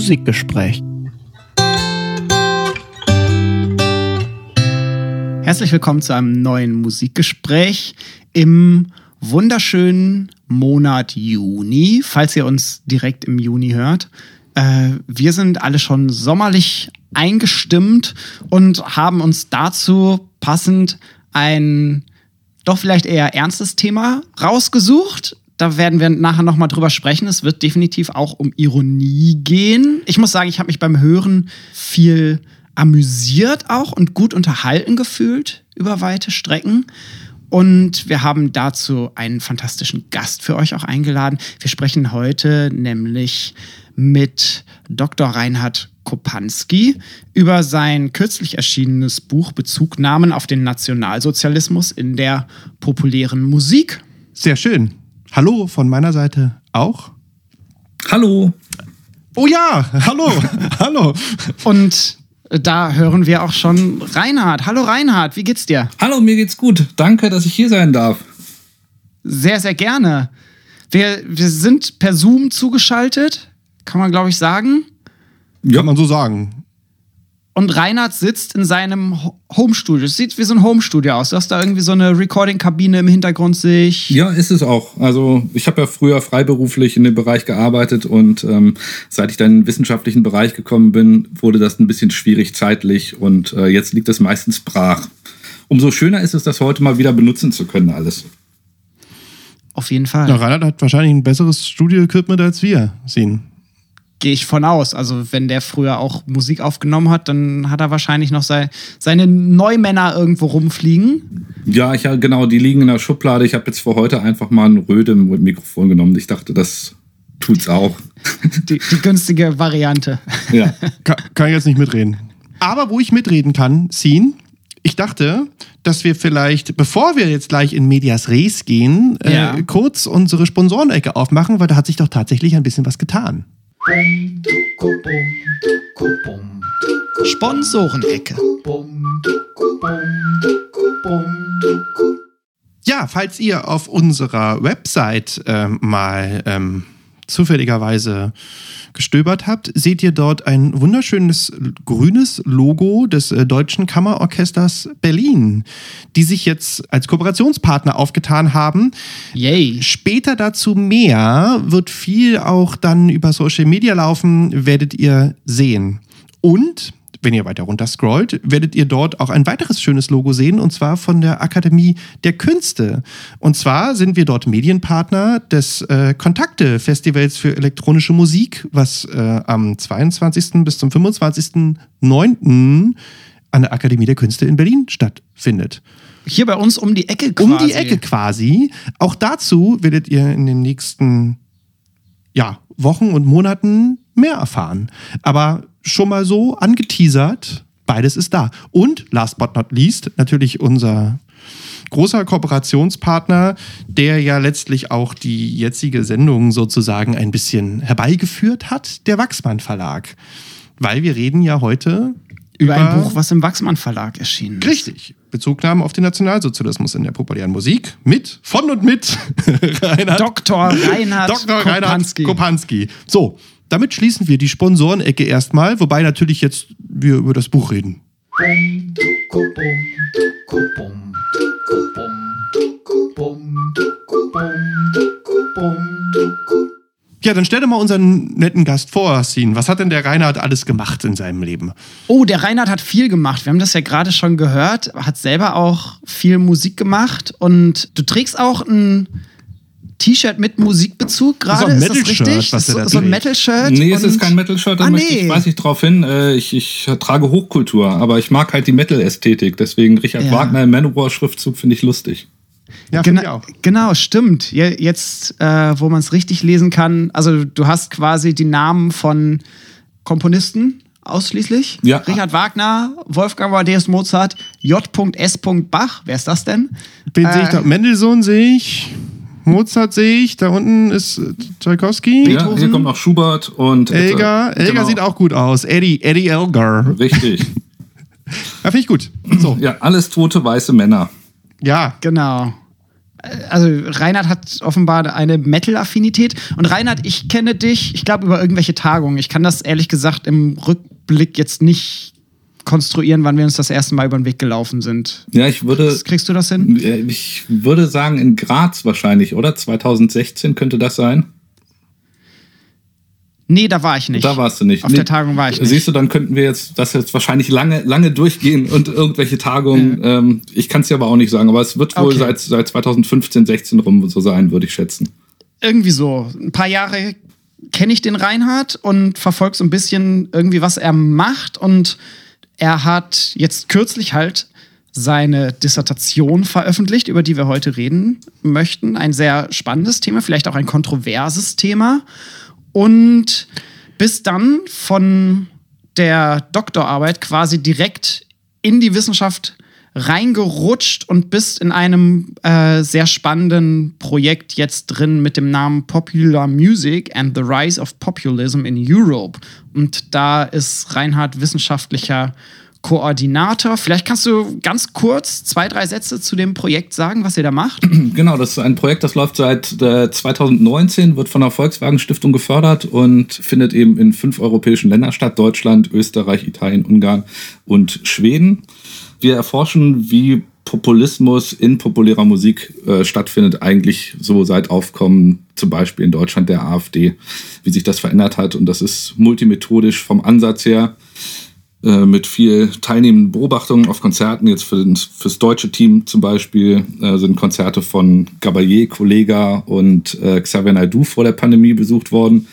Musikgespräch. Herzlich willkommen zu einem neuen Musikgespräch im wunderschönen Monat Juni, falls ihr uns direkt im Juni hört. Äh, wir sind alle schon sommerlich eingestimmt und haben uns dazu passend ein doch vielleicht eher ernstes Thema rausgesucht. Da werden wir nachher nochmal drüber sprechen. Es wird definitiv auch um Ironie gehen. Ich muss sagen, ich habe mich beim Hören viel amüsiert auch und gut unterhalten gefühlt über weite Strecken. Und wir haben dazu einen fantastischen Gast für euch auch eingeladen. Wir sprechen heute nämlich mit Dr. Reinhard Kopanski über sein kürzlich erschienenes Buch Bezugnahmen auf den Nationalsozialismus in der populären Musik. Sehr schön. Hallo von meiner Seite auch. Hallo. Oh ja, hallo, hallo. Und da hören wir auch schon Reinhard. Hallo Reinhard, wie geht's dir? Hallo, mir geht's gut. Danke, dass ich hier sein darf. Sehr, sehr gerne. Wir, wir sind per Zoom zugeschaltet, kann man glaube ich sagen. Ja. Kann man so sagen. Und Reinhard sitzt in seinem Homestudio. Es sieht wie so ein Homestudio aus. Du hast da irgendwie so eine Recording-Kabine im Hintergrund sich. Ja, ist es auch. Also ich habe ja früher freiberuflich in dem Bereich gearbeitet und ähm, seit ich dann in den wissenschaftlichen Bereich gekommen bin, wurde das ein bisschen schwierig zeitlich und äh, jetzt liegt das meistens brach. Umso schöner ist es, das heute mal wieder benutzen zu können, alles. Auf jeden Fall. Ja, Reinhard hat wahrscheinlich ein besseres Studio-Equipment als wir sehen gehe ich von aus. Also wenn der früher auch Musik aufgenommen hat, dann hat er wahrscheinlich noch sei, seine Neumänner irgendwo rumfliegen. Ja, ich, genau, die liegen in der Schublade. Ich habe jetzt für heute einfach mal ein Röde-Mikrofon genommen. Ich dachte, das tut's auch. Die, die günstige Variante. Ja. kann, kann ich jetzt nicht mitreden. Aber wo ich mitreden kann, Scene, ich dachte, dass wir vielleicht, bevor wir jetzt gleich in Medias Res gehen, äh, ja. äh, kurz unsere Sponsorenecke aufmachen, weil da hat sich doch tatsächlich ein bisschen was getan. Sponsorenecke. Ja, falls ihr auf unserer Website ähm, mal ähm, zufälligerweise gestöbert habt, seht ihr dort ein wunderschönes grünes Logo des äh, Deutschen Kammerorchesters Berlin, die sich jetzt als Kooperationspartner aufgetan haben. Yay. Später dazu mehr, wird viel auch dann über Social Media laufen, werdet ihr sehen. Und wenn ihr weiter runter scrollt, werdet ihr dort auch ein weiteres schönes Logo sehen, und zwar von der Akademie der Künste. Und zwar sind wir dort Medienpartner des äh, Kontakte-Festivals für elektronische Musik, was äh, am 22. bis zum 25.09. an der Akademie der Künste in Berlin stattfindet. Hier bei uns um die Ecke quasi. Um die Ecke quasi. Auch dazu werdet ihr in den nächsten ja, Wochen und Monaten mehr erfahren. Aber schon mal so angeteasert, beides ist da. Und last but not least, natürlich unser großer Kooperationspartner, der ja letztlich auch die jetzige Sendung sozusagen ein bisschen herbeigeführt hat, der Wachsmann Verlag. Weil wir reden ja heute über, über ein Buch, was im Wachsmann Verlag erschienen ist. Richtig. Bezugnahmen auf den Nationalsozialismus in der populären Musik mit, von und mit Reinhard. Dr. Reinhard Dr. Reinhard Kopanski. So, damit schließen wir die Sponsorenecke erstmal, wobei natürlich jetzt wir über das Buch reden. Ja, dann stell dir mal unseren netten Gast vor, Sin. Was hat denn der Reinhard alles gemacht in seinem Leben? Oh, der Reinhard hat viel gemacht. Wir haben das ja gerade schon gehört. Hat selber auch viel Musik gemacht. Und du trägst auch ein T-Shirt mit Musikbezug gerade. So ein Metal-Shirt, was so, so ein Metal-Shirt. Nee, es ist kein Metal-Shirt, da ah, nee. ich, weiß ich drauf hin. Äh, ich, ich trage Hochkultur, aber ich mag halt die Metal-Ästhetik. Deswegen Richard ja. Wagner im Manowar-Schriftzug finde ich lustig. Ja, genau, ich auch. genau, stimmt. Jetzt, äh, wo man es richtig lesen kann, also du hast quasi die Namen von Komponisten ausschließlich. Ja. Richard Wagner, Wolfgang Amadeus Mozart, J.S. Bach. Wer ist das denn? Wen äh, sehe ich da? Mendelssohn sehe ich. Mozart sehe ich, da unten ist Tchaikovsky. Ja, hier kommt noch Schubert und Elgar. Elgar genau. sieht auch gut aus. Eddie, Eddie Elgar. Richtig. ja, finde ich gut. So. Ja, alles tote weiße Männer. Ja. Genau. also Reinhard hat offenbar eine Metal-Affinität. Und Reinhard, ich kenne dich, ich glaube, über irgendwelche Tagungen. Ich kann das ehrlich gesagt im Rückblick jetzt nicht konstruieren, wann wir uns das erste Mal über den Weg gelaufen sind. Ja, ich würde. Kriegst, kriegst du das hin? Ich würde sagen, in Graz wahrscheinlich, oder? 2016 könnte das sein. Nee, da war ich nicht. Da warst du nicht. Auf nee. der Tagung war ich nicht. Siehst du, dann könnten wir jetzt das jetzt wahrscheinlich lange, lange durchgehen und irgendwelche Tagungen. Ja. Ähm, ich kann es dir aber auch nicht sagen, aber es wird wohl okay. seit, seit 2015, 16 rum so sein, würde ich schätzen. Irgendwie so. Ein paar Jahre kenne ich den Reinhard und verfolge so ein bisschen irgendwie, was er macht. Und er hat jetzt kürzlich halt seine Dissertation veröffentlicht, über die wir heute reden möchten. Ein sehr spannendes Thema, vielleicht auch ein kontroverses Thema. Und bis dann von der Doktorarbeit quasi direkt in die Wissenschaft reingerutscht und bist in einem äh, sehr spannenden Projekt jetzt drin mit dem Namen Popular Music and the Rise of Populism in Europe. Und da ist Reinhard wissenschaftlicher Koordinator. Vielleicht kannst du ganz kurz zwei, drei Sätze zu dem Projekt sagen, was ihr da macht. Genau, das ist ein Projekt, das läuft seit äh, 2019, wird von der Volkswagen Stiftung gefördert und findet eben in fünf europäischen Ländern statt: Deutschland, Österreich, Italien, Ungarn und Schweden. Wir erforschen, wie Populismus in populärer Musik äh, stattfindet, eigentlich so seit Aufkommen zum Beispiel in Deutschland der AfD, wie sich das verändert hat. Und das ist multimethodisch vom Ansatz her äh, mit viel teilnehmenden Beobachtungen auf Konzerten. Jetzt für den, fürs deutsche Team zum Beispiel äh, sind Konzerte von Gabayé, Kollega und äh, Xavier Naidoo vor der Pandemie besucht worden.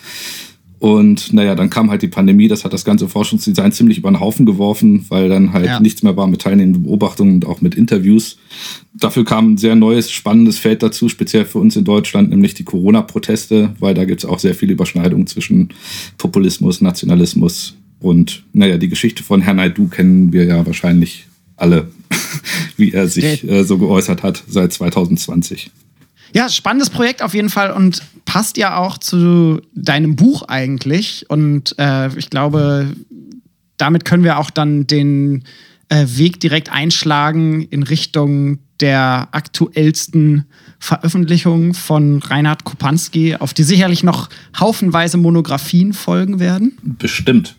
Und naja, dann kam halt die Pandemie, das hat das ganze Forschungsdesign ziemlich über den Haufen geworfen, weil dann halt ja. nichts mehr war mit teilnehmenden Beobachtungen und auch mit Interviews. Dafür kam ein sehr neues, spannendes Feld dazu, speziell für uns in Deutschland, nämlich die Corona-Proteste, weil da gibt es auch sehr viele Überschneidungen zwischen Populismus, Nationalismus, und naja, die Geschichte von Herrn Naidu kennen wir ja wahrscheinlich alle, wie er sich äh, so geäußert hat seit 2020. Ja, spannendes Projekt auf jeden Fall und passt ja auch zu deinem Buch eigentlich. Und äh, ich glaube, damit können wir auch dann den äh, Weg direkt einschlagen in Richtung der aktuellsten Veröffentlichung von Reinhard Kopanski, auf die sicherlich noch haufenweise Monographien folgen werden. Bestimmt.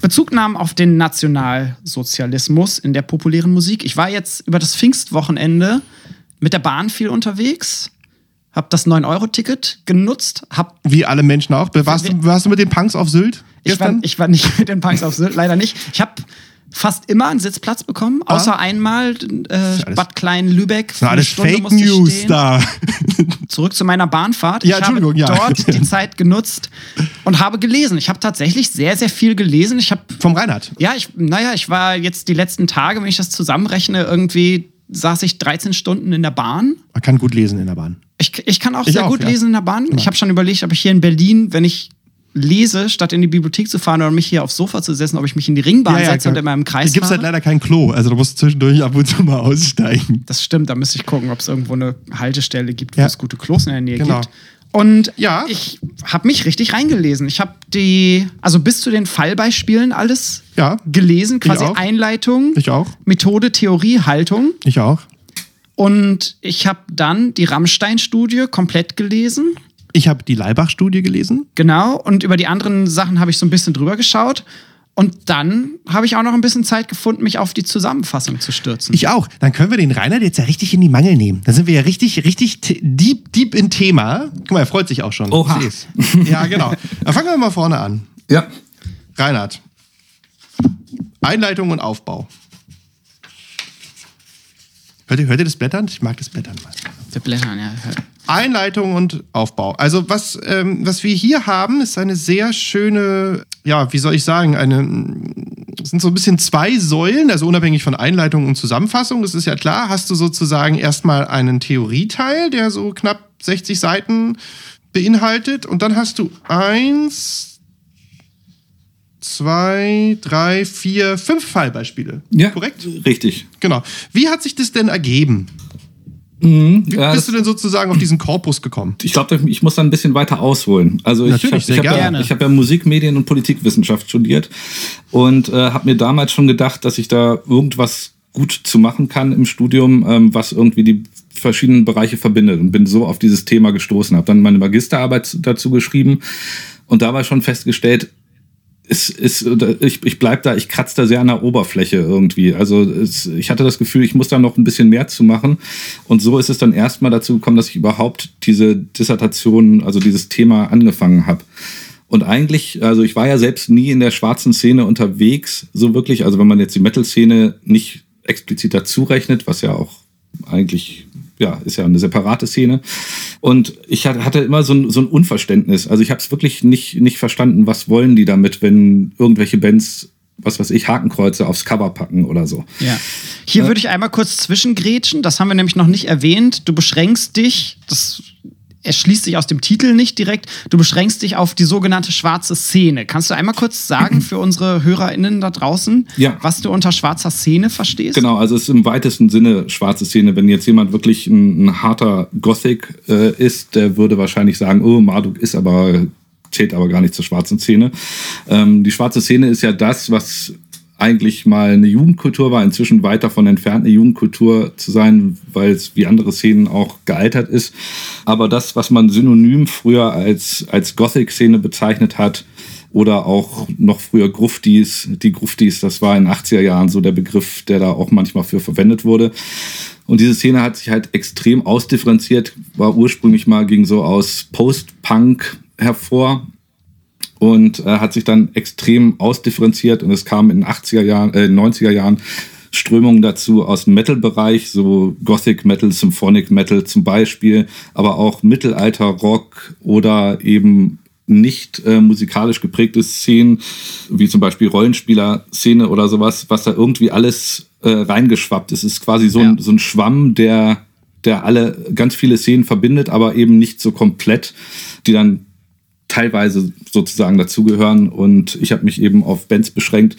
Bezugnahmen auf den Nationalsozialismus in der populären Musik. Ich war jetzt über das Pfingstwochenende mit der Bahn viel unterwegs, habe das 9-Euro-Ticket genutzt. Hab Wie alle Menschen auch. Warst, du, warst du mit den Punks auf Sylt? Ich war, ich war, nicht mit den Punks auf Sylt, leider nicht. Ich habe fast immer einen Sitzplatz bekommen, ah. außer einmal äh, Bad Klein-Lübeck. Das alles Fake News da. Zurück zu meiner Bahnfahrt. Ja, ich habe ja. dort die Zeit genutzt und habe gelesen. Ich habe tatsächlich sehr, sehr viel gelesen. Ich hab, Vom Reinhard? Ja, ich, naja, ich war jetzt die letzten Tage, wenn ich das zusammenrechne, irgendwie saß ich 13 Stunden in der Bahn. Man kann gut lesen in der Bahn. Ich, ich kann auch ich sehr auch, gut ja. lesen in der Bahn. Ja. Ich habe schon überlegt, ob ich hier in Berlin, wenn ich lese, statt in die Bibliothek zu fahren oder mich hier aufs Sofa zu setzen, ob ich mich in die Ringbahn ja, setze und in meinem Kreis Da gibt es halt leider kein Klo, also du musst zwischendurch ab und zu mal aussteigen. Das stimmt, da müsste ich gucken, ob es irgendwo eine Haltestelle gibt, wo es gute Klos in der Nähe genau. gibt. Und ja. ich habe mich richtig reingelesen. Ich habe die, also bis zu den Fallbeispielen alles ja. gelesen, quasi Einleitung, ich auch. Methode, Theorie, Haltung. Ich auch. Und ich habe dann die Rammstein-Studie komplett gelesen. Ich habe die Leibach-Studie gelesen. Genau, und über die anderen Sachen habe ich so ein bisschen drüber geschaut. Und dann habe ich auch noch ein bisschen Zeit gefunden, mich auf die Zusammenfassung zu stürzen. Ich auch. Dann können wir den Reinhard jetzt ja richtig in die Mangel nehmen. Dann sind wir ja richtig, richtig deep, deep in Thema. Guck mal, er freut sich auch schon. Oha. Ja, genau. Dann fangen wir mal vorne an. Ja. Reinhard. Einleitung und Aufbau. Hört ihr, hört ihr das Blättern? Ich mag das Blättern mal. Das Blättern, ja. Einleitung und Aufbau. Also was, ähm, was wir hier haben, ist eine sehr schöne, ja, wie soll ich sagen, eine, sind so ein bisschen zwei Säulen, also unabhängig von Einleitung und Zusammenfassung, das ist ja klar, hast du sozusagen erstmal einen Theorieteil, der so knapp 60 Seiten beinhaltet und dann hast du eins, zwei, drei, vier, fünf Fallbeispiele. Ja, korrekt? Richtig. Genau. Wie hat sich das denn ergeben? Mhm, Wie ja, bist du denn sozusagen auf diesen Korpus gekommen? Ich glaube, ich muss da ein bisschen weiter ausholen. Also ich habe hab ja, hab ja Musik, Medien und Politikwissenschaft studiert und äh, habe mir damals schon gedacht, dass ich da irgendwas gut zu machen kann im Studium, ähm, was irgendwie die verschiedenen Bereiche verbindet und bin so auf dieses Thema gestoßen. Habe dann meine Magisterarbeit dazu geschrieben und dabei schon festgestellt, es ist, ich, ich bleib da, ich kratze da sehr an der Oberfläche irgendwie. Also es, ich hatte das Gefühl, ich muss da noch ein bisschen mehr zu machen. Und so ist es dann erstmal dazu gekommen, dass ich überhaupt diese Dissertation, also dieses Thema angefangen habe. Und eigentlich, also ich war ja selbst nie in der schwarzen Szene unterwegs, so wirklich. Also wenn man jetzt die Metal-Szene nicht explizit dazu rechnet, was ja auch eigentlich ja, ist ja eine separate Szene. Und ich hatte immer so ein, so ein Unverständnis. Also ich habe es wirklich nicht, nicht verstanden, was wollen die damit, wenn irgendwelche Bands was weiß ich, Hakenkreuze aufs Cover packen oder so. Ja. Hier äh, würde ich einmal kurz zwischengrätschen. Das haben wir nämlich noch nicht erwähnt. Du beschränkst dich, das erschließt sich aus dem Titel nicht direkt. Du beschränkst dich auf die sogenannte schwarze Szene. Kannst du einmal kurz sagen für unsere HörerInnen da draußen, ja. was du unter schwarzer Szene verstehst? Genau, also es ist im weitesten Sinne schwarze Szene. Wenn jetzt jemand wirklich ein, ein harter Gothic äh, ist, der würde wahrscheinlich sagen, oh, Marduk ist aber zählt aber gar nicht zur schwarzen Szene. Ähm, die schwarze Szene ist ja das, was eigentlich mal eine Jugendkultur war, inzwischen weit davon entfernt, eine Jugendkultur zu sein, weil es wie andere Szenen auch gealtert ist. Aber das, was man synonym früher als, als Gothic-Szene bezeichnet hat, oder auch noch früher Gruftis, die Gruftis, das war in den 80er Jahren so der Begriff, der da auch manchmal für verwendet wurde. Und diese Szene hat sich halt extrem ausdifferenziert, war ursprünglich mal, ging so aus Post-Punk hervor, und äh, hat sich dann extrem ausdifferenziert und es kam in den 80er Jahren, äh, 90er Jahren Strömungen dazu aus dem Metal-Bereich, so Gothic Metal, Symphonic Metal zum Beispiel, aber auch Mittelalter-Rock oder eben nicht äh, musikalisch geprägte Szenen, wie zum Beispiel Rollenspieler-Szene oder sowas, was da irgendwie alles äh, reingeschwappt ist. Es ist quasi so, ja. ein, so ein Schwamm, der, der alle ganz viele Szenen verbindet, aber eben nicht so komplett, die dann teilweise sozusagen dazugehören. Und ich habe mich eben auf Bands beschränkt,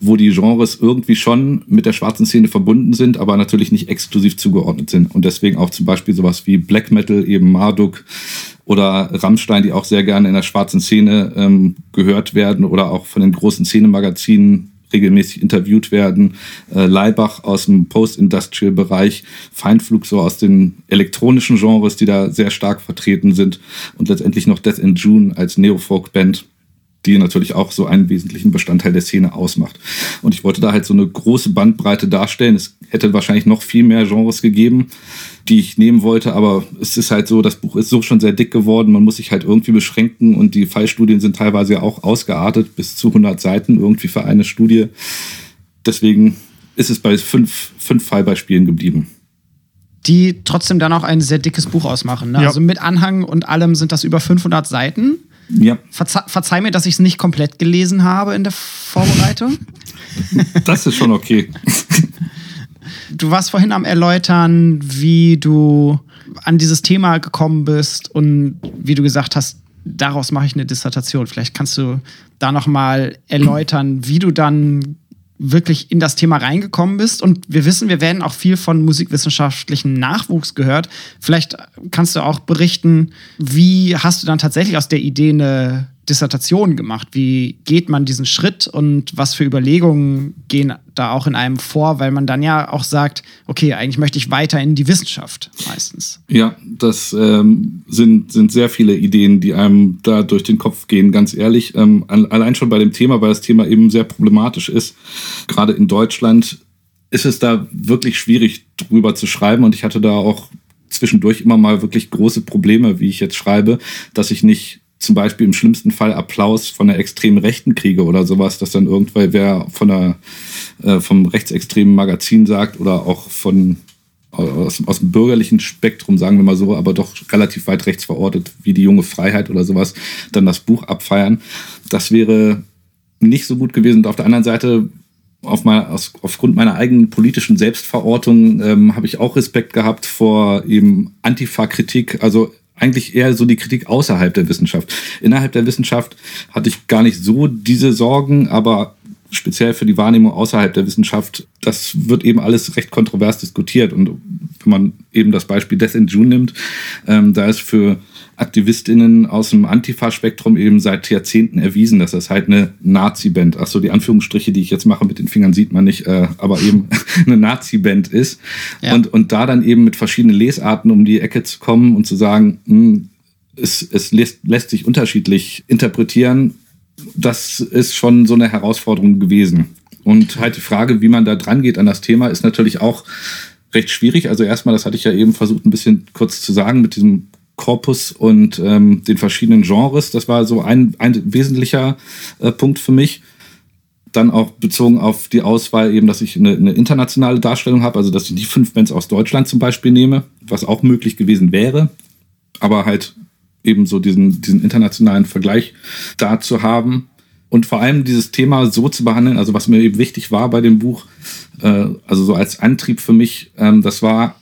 wo die Genres irgendwie schon mit der schwarzen Szene verbunden sind, aber natürlich nicht exklusiv zugeordnet sind. Und deswegen auch zum Beispiel sowas wie Black Metal, eben Marduk oder Rammstein, die auch sehr gerne in der schwarzen Szene ähm, gehört werden oder auch von den großen Szenemagazinen regelmäßig interviewt werden. Äh, Leibach aus dem Post-Industrial-Bereich, Feindflug so aus den elektronischen Genres, die da sehr stark vertreten sind und letztendlich noch Death in June als Neofolk-Band die natürlich auch so einen wesentlichen Bestandteil der Szene ausmacht. Und ich wollte da halt so eine große Bandbreite darstellen. Es hätte wahrscheinlich noch viel mehr Genres gegeben, die ich nehmen wollte, aber es ist halt so, das Buch ist so schon sehr dick geworden, man muss sich halt irgendwie beschränken und die Fallstudien sind teilweise ja auch ausgeartet, bis zu 100 Seiten irgendwie für eine Studie. Deswegen ist es bei fünf, fünf Fallbeispielen geblieben die trotzdem dann auch ein sehr dickes Buch ausmachen. Ne? Ja. Also mit Anhang und allem sind das über 500 Seiten. Ja. Verze verzeih mir, dass ich es nicht komplett gelesen habe in der Vorbereitung. Das ist schon okay. Du warst vorhin am Erläutern, wie du an dieses Thema gekommen bist und wie du gesagt hast, daraus mache ich eine Dissertation. Vielleicht kannst du da noch mal erläutern, wie du dann wirklich in das Thema reingekommen bist. Und wir wissen, wir werden auch viel von musikwissenschaftlichen Nachwuchs gehört. Vielleicht kannst du auch berichten, wie hast du dann tatsächlich aus der Idee eine Dissertation gemacht? Wie geht man diesen Schritt und was für Überlegungen gehen da auch in einem vor? Weil man dann ja auch sagt, okay, eigentlich möchte ich weiter in die Wissenschaft meistens. Ja, das ähm, sind, sind sehr viele Ideen, die einem da durch den Kopf gehen, ganz ehrlich. Ähm, allein schon bei dem Thema, weil das Thema eben sehr problematisch ist. Gerade in Deutschland ist es da wirklich schwierig drüber zu schreiben und ich hatte da auch zwischendurch immer mal wirklich große Probleme, wie ich jetzt schreibe, dass ich nicht zum Beispiel im schlimmsten Fall Applaus von der extremen Rechten kriege oder sowas, dass dann irgendwer wer von der, äh, vom rechtsextremen Magazin sagt oder auch von aus, aus dem bürgerlichen Spektrum, sagen wir mal so, aber doch relativ weit rechts verortet, wie die junge Freiheit oder sowas, dann das Buch abfeiern. Das wäre nicht so gut gewesen. Und auf der anderen Seite auf mein, aus, aufgrund meiner eigenen politischen Selbstverortung ähm, habe ich auch Respekt gehabt vor eben Antifa-Kritik. Also eigentlich eher so die Kritik außerhalb der Wissenschaft. Innerhalb der Wissenschaft hatte ich gar nicht so diese Sorgen, aber speziell für die Wahrnehmung außerhalb der Wissenschaft, das wird eben alles recht kontrovers diskutiert. Und wenn man eben das Beispiel Death in June nimmt, ähm, da ist für AktivistInnen aus dem Antifa-Spektrum eben seit Jahrzehnten erwiesen, dass das halt eine Nazi-Band, ach so, die Anführungsstriche, die ich jetzt mache mit den Fingern sieht man nicht, äh, aber eben eine Nazi-Band ist. Ja. Und, und da dann eben mit verschiedenen Lesarten um die Ecke zu kommen und zu sagen, mh, hm, es, es lässt, lässt sich unterschiedlich interpretieren, das ist schon so eine Herausforderung gewesen. Und halt die Frage, wie man da dran geht an das Thema, ist natürlich auch recht schwierig. Also erstmal, das hatte ich ja eben versucht, ein bisschen kurz zu sagen, mit diesem Korpus und ähm, den verschiedenen Genres. Das war so ein, ein wesentlicher äh, Punkt für mich. Dann auch bezogen auf die Auswahl eben, dass ich eine, eine internationale Darstellung habe, also dass ich die fünf Bands aus Deutschland zum Beispiel nehme, was auch möglich gewesen wäre, aber halt eben so diesen, diesen internationalen Vergleich da zu haben und vor allem dieses Thema so zu behandeln, also was mir eben wichtig war bei dem Buch, äh, also so als Antrieb für mich, ähm, das war,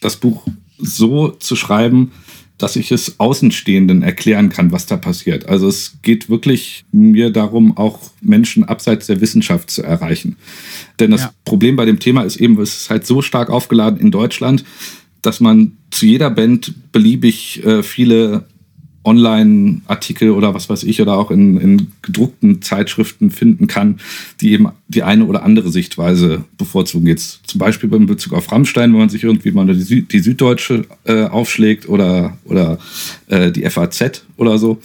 das Buch so zu schreiben, dass ich es Außenstehenden erklären kann, was da passiert. Also es geht wirklich mir darum, auch Menschen abseits der Wissenschaft zu erreichen. Denn das ja. Problem bei dem Thema ist eben, es ist halt so stark aufgeladen in Deutschland, dass man zu jeder Band beliebig äh, viele Online-Artikel oder was weiß ich oder auch in, in gedruckten Zeitschriften finden kann, die eben die eine oder andere Sichtweise bevorzugen. Jetzt zum Beispiel beim Bezug auf Rammstein, wenn man sich irgendwie mal die, Süd die Süddeutsche äh, aufschlägt oder, oder äh, die FAZ oder so,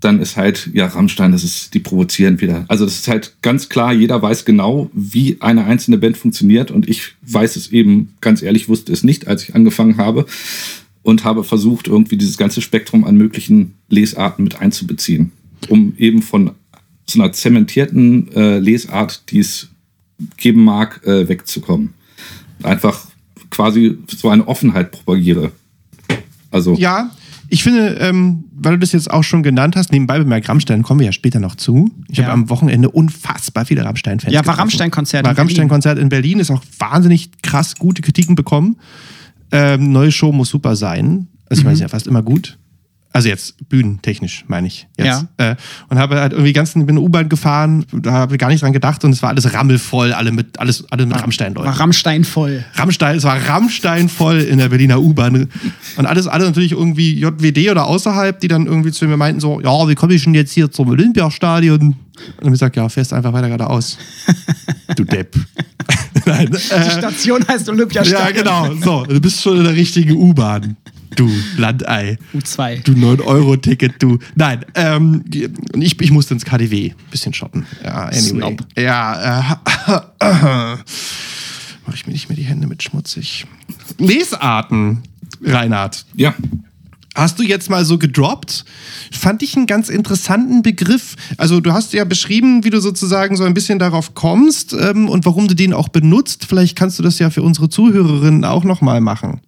dann ist halt, ja, Rammstein, das ist, die provozieren wieder. Also das ist halt ganz klar, jeder weiß genau, wie eine einzelne Band funktioniert und ich weiß es eben, ganz ehrlich, wusste es nicht, als ich angefangen habe und habe versucht, irgendwie dieses ganze Spektrum an möglichen Lesarten mit einzubeziehen, um eben von so einer zementierten äh, Lesart, die es geben mag, äh, wegzukommen. Einfach quasi so eine Offenheit propagiere. Also ja, ich finde, ähm, weil du das jetzt auch schon genannt hast, nebenbei bemerkt, Rammstein kommen wir ja später noch zu. Ich ja. habe am Wochenende unfassbar viele Rammstein-Fans. Ja, war Rammstein-Konzert. War Rammstein-Konzert in Berlin, ist auch wahnsinnig krass gute Kritiken bekommen. Ähm, neue Show muss super sein. Also ich mhm. meine, ist ja fast immer gut. Also jetzt bühnentechnisch, meine ich. Jetzt. Ja. Äh, und habe halt irgendwie ganz bin U-Bahn gefahren, da habe ich gar nicht dran gedacht und es war alles rammelvoll, alle mit alles alle mit Rammstein Leuten. War Rammstein voll. Rammstein, es war Rammstein voll in der Berliner U-Bahn und alles alle natürlich irgendwie JWD oder außerhalb, die dann irgendwie zu mir meinten so, ja, wie komme ich denn jetzt hier zum Olympiastadion? Und dann habe ich gesagt, ja, fährst einfach weiter geradeaus. du Depp. Nein, äh, Die Station heißt Olympiastadion. Ja, genau. So, du bist schon in der richtigen U-Bahn. Du Landei. U2. Du 9-Euro-Ticket, du. Nein, ähm, ich, ich musste ins KDW. Bisschen shoppen. Ja, anyway. Snob. Ja, äh, äh, Mach ich mir nicht mehr die Hände mit schmutzig. Lesarten, Reinhard. Ja. Hast du jetzt mal so gedroppt? Fand ich einen ganz interessanten Begriff. Also du hast ja beschrieben, wie du sozusagen so ein bisschen darauf kommst ähm, und warum du den auch benutzt. Vielleicht kannst du das ja für unsere Zuhörerinnen auch nochmal machen.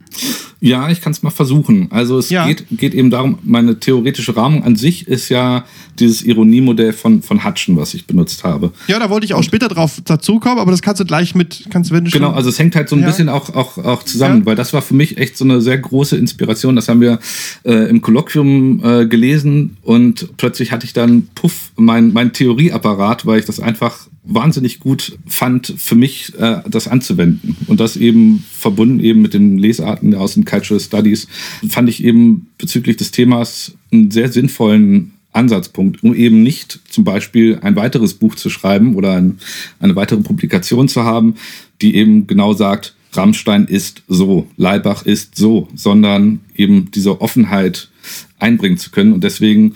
Ja, ich kann es mal versuchen. Also es ja. geht, geht eben darum, meine theoretische Rahmung an sich ist ja dieses Ironiemodell von, von Hutchen, was ich benutzt habe. Ja, da wollte ich auch Und, später drauf dazukommen, aber das kannst du gleich mit, kannst wenn du Genau, also es hängt halt so ein ja. bisschen auch, auch, auch zusammen, ja. weil das war für mich echt so eine sehr große Inspiration. Das haben wir äh, im Kolloquium äh, gelesen und plötzlich hatte ich dann, puff, mein, mein Theorieapparat, weil ich das einfach wahnsinnig gut fand, für mich äh, das anzuwenden. Und das eben verbunden eben mit den Lesarten aus den Cultural Studies, fand ich eben bezüglich des Themas einen sehr sinnvollen Ansatzpunkt, um eben nicht zum Beispiel ein weiteres Buch zu schreiben oder ein, eine weitere Publikation zu haben, die eben genau sagt, Rammstein ist so, Leibach ist so, sondern eben diese Offenheit einbringen zu können. Und deswegen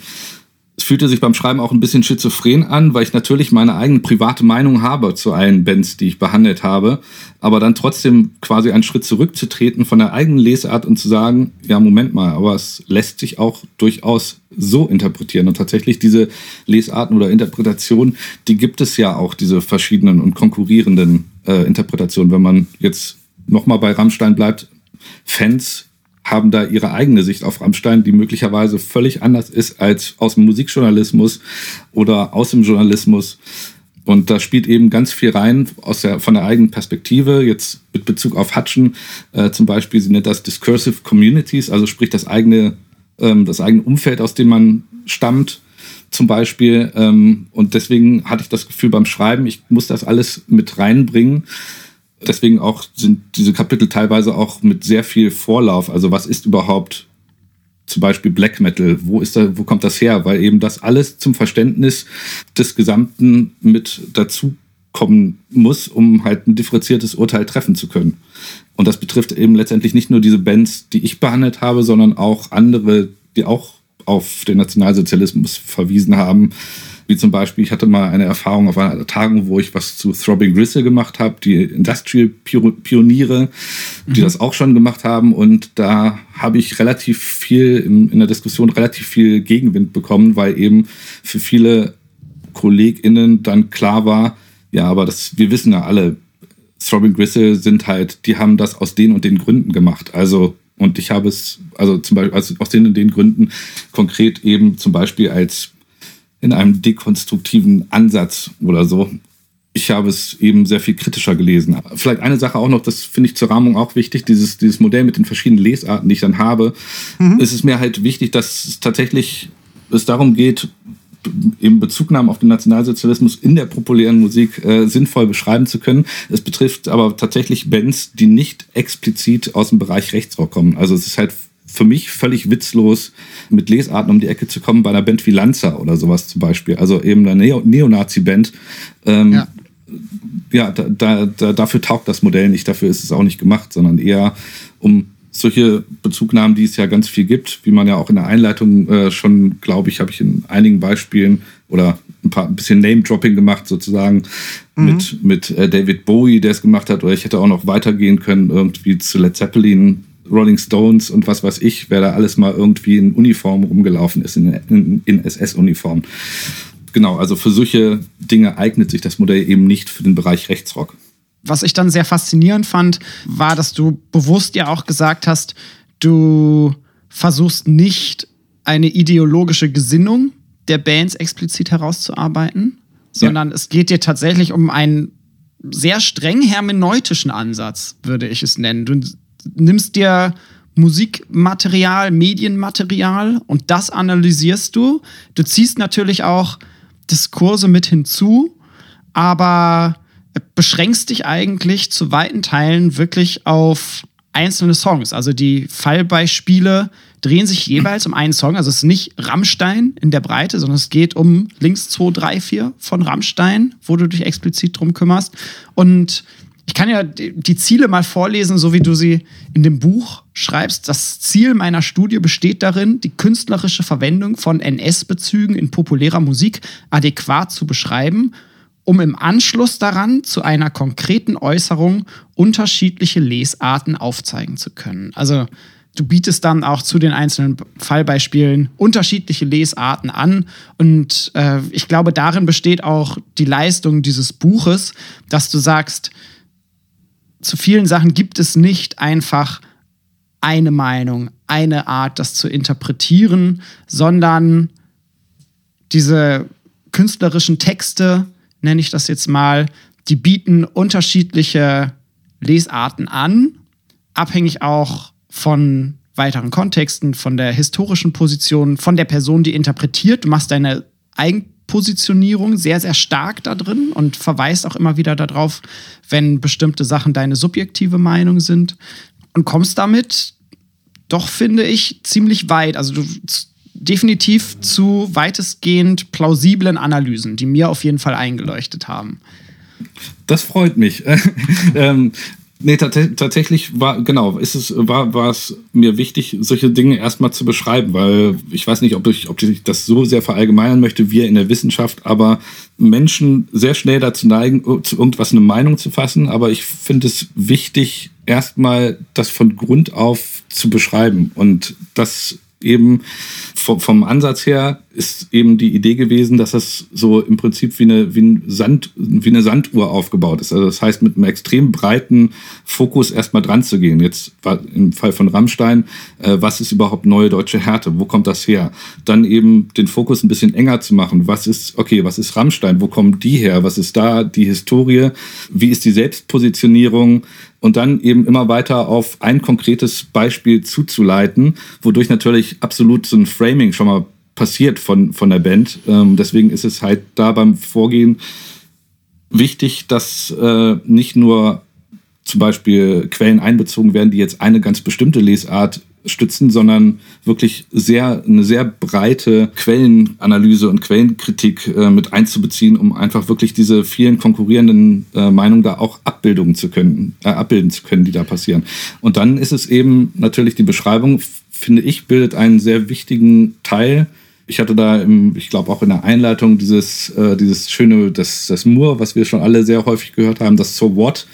es fühlte sich beim Schreiben auch ein bisschen schizophren an, weil ich natürlich meine eigene private Meinung habe zu allen Bands, die ich behandelt habe, aber dann trotzdem quasi einen Schritt zurückzutreten von der eigenen Lesart und zu sagen, ja, Moment mal, aber es lässt sich auch durchaus so interpretieren. Und tatsächlich diese Lesarten oder Interpretationen, die gibt es ja auch, diese verschiedenen und konkurrierenden äh, Interpretationen. Wenn man jetzt nochmal bei Rammstein bleibt, Fans haben da ihre eigene Sicht auf Rammstein, die möglicherweise völlig anders ist als aus dem Musikjournalismus oder aus dem Journalismus. Und da spielt eben ganz viel rein aus der, von der eigenen Perspektive. Jetzt mit Bezug auf Hutchen äh, zum Beispiel, sie nennt das Discursive Communities, also sprich das eigene, ähm, das eigene Umfeld, aus dem man stammt. zum Beispiel. Ähm, und deswegen hatte ich das Gefühl beim Schreiben, ich muss das alles mit reinbringen. Deswegen auch sind diese Kapitel teilweise auch mit sehr viel Vorlauf. Also was ist überhaupt zum Beispiel Black Metal? Wo ist da, wo kommt das her? Weil eben das alles zum Verständnis des Gesamten mit dazu kommen muss, um halt ein differenziertes Urteil treffen zu können. Und das betrifft eben letztendlich nicht nur diese Bands, die ich behandelt habe, sondern auch andere, die auch auf den Nationalsozialismus verwiesen haben. Wie zum Beispiel, ich hatte mal eine Erfahrung auf einer Tagung, wo ich was zu Throbbing Gristle gemacht habe, die Industrial-Pioniere, die mhm. das auch schon gemacht haben. Und da habe ich relativ viel in, in der Diskussion relativ viel Gegenwind bekommen, weil eben für viele KollegInnen dann klar war, ja, aber das, wir wissen ja alle, Throbbing Gristle sind halt, die haben das aus den und den Gründen gemacht. Also und ich habe es, also zum Beispiel also aus den und den Gründen konkret eben zum Beispiel als in einem dekonstruktiven Ansatz oder so. Ich habe es eben sehr viel kritischer gelesen. Vielleicht eine Sache auch noch, das finde ich zur Rahmung auch wichtig, dieses, dieses Modell mit den verschiedenen Lesarten, die ich dann habe, mhm. ist es mir halt wichtig, dass es tatsächlich es darum geht, eben Bezugnahmen auf den Nationalsozialismus in der populären Musik äh, sinnvoll beschreiben zu können. Es betrifft aber tatsächlich Bands, die nicht explizit aus dem Bereich Rechtsrock kommen. Also es ist halt für mich völlig witzlos, mit Lesarten um die Ecke zu kommen bei einer Band wie Lanza oder sowas zum Beispiel. Also eben eine Neo Neonazi-Band. Ähm, ja, ja da, da, dafür taugt das Modell nicht, dafür ist es auch nicht gemacht, sondern eher um solche Bezugnahmen, die es ja ganz viel gibt, wie man ja auch in der Einleitung äh, schon, glaube ich, habe ich in einigen Beispielen oder ein paar ein bisschen Name-Dropping gemacht, sozusagen, mhm. mit, mit äh, David Bowie, der es gemacht hat, oder ich hätte auch noch weitergehen können, irgendwie zu Led Zeppelin, Rolling Stones und was weiß ich, wer da alles mal irgendwie in Uniform rumgelaufen ist, in, in, in SS-Uniform. Genau, also für solche Dinge eignet sich das Modell eben nicht für den Bereich Rechtsrock. Was ich dann sehr faszinierend fand, war, dass du bewusst ja auch gesagt hast, du versuchst nicht eine ideologische Gesinnung der Bands explizit herauszuarbeiten, sondern ja. es geht dir tatsächlich um einen sehr streng hermeneutischen Ansatz, würde ich es nennen. Du nimmst dir Musikmaterial, Medienmaterial und das analysierst du. Du ziehst natürlich auch Diskurse mit hinzu, aber beschränkst dich eigentlich zu weiten Teilen wirklich auf einzelne Songs. Also die Fallbeispiele drehen sich jeweils um einen Song. Also es ist nicht Rammstein in der Breite, sondern es geht um links 2, 3, 4 von Rammstein, wo du dich explizit drum kümmerst. Und ich kann ja die Ziele mal vorlesen, so wie du sie in dem Buch schreibst. Das Ziel meiner Studie besteht darin, die künstlerische Verwendung von NS-Bezügen in populärer Musik adäquat zu beschreiben um im Anschluss daran zu einer konkreten Äußerung unterschiedliche Lesarten aufzeigen zu können. Also du bietest dann auch zu den einzelnen Fallbeispielen unterschiedliche Lesarten an. Und äh, ich glaube, darin besteht auch die Leistung dieses Buches, dass du sagst, zu vielen Sachen gibt es nicht einfach eine Meinung, eine Art, das zu interpretieren, sondern diese künstlerischen Texte nenne ich das jetzt mal, die bieten unterschiedliche Lesarten an, abhängig auch von weiteren Kontexten, von der historischen Position, von der Person, die interpretiert. Du machst deine Eigenpositionierung sehr, sehr stark da drin und verweist auch immer wieder darauf, wenn bestimmte Sachen deine subjektive Meinung sind und kommst damit doch, finde ich, ziemlich weit. Also du definitiv zu weitestgehend plausiblen Analysen, die mir auf jeden Fall eingeleuchtet haben. Das freut mich. ähm, nee, tatsächlich war, genau, ist es, war, war es mir wichtig, solche Dinge erstmal zu beschreiben, weil ich weiß nicht, ob ich, ob ich das so sehr verallgemeinern möchte, wir in der Wissenschaft, aber Menschen sehr schnell dazu neigen, zu irgendwas eine Meinung zu fassen, aber ich finde es wichtig, erstmal das von Grund auf zu beschreiben und das eben vom, vom, Ansatz her ist eben die Idee gewesen, dass das so im Prinzip wie eine, wie, ein Sand, wie eine Sanduhr aufgebaut ist. Also das heißt, mit einem extrem breiten Fokus erstmal dran zu gehen. Jetzt im Fall von Rammstein, äh, was ist überhaupt neue deutsche Härte? Wo kommt das her? Dann eben den Fokus ein bisschen enger zu machen. Was ist, okay, was ist Rammstein? Wo kommen die her? Was ist da die Historie? Wie ist die Selbstpositionierung? und dann eben immer weiter auf ein konkretes Beispiel zuzuleiten, wodurch natürlich absolut so ein Framing schon mal passiert von, von der Band. Ähm, deswegen ist es halt da beim Vorgehen wichtig, dass äh, nicht nur zum Beispiel Quellen einbezogen werden, die jetzt eine ganz bestimmte Lesart stützen, sondern wirklich sehr eine sehr breite Quellenanalyse und Quellenkritik äh, mit einzubeziehen, um einfach wirklich diese vielen konkurrierenden äh, Meinungen da auch Abbildungen zu können, äh, abbilden zu können, die da passieren. Und dann ist es eben natürlich die Beschreibung, finde ich, bildet einen sehr wichtigen Teil ich hatte da, im, ich glaube auch in der Einleitung dieses, äh, dieses schöne, das, das Moor, was wir schon alle sehr häufig gehört haben, das So What,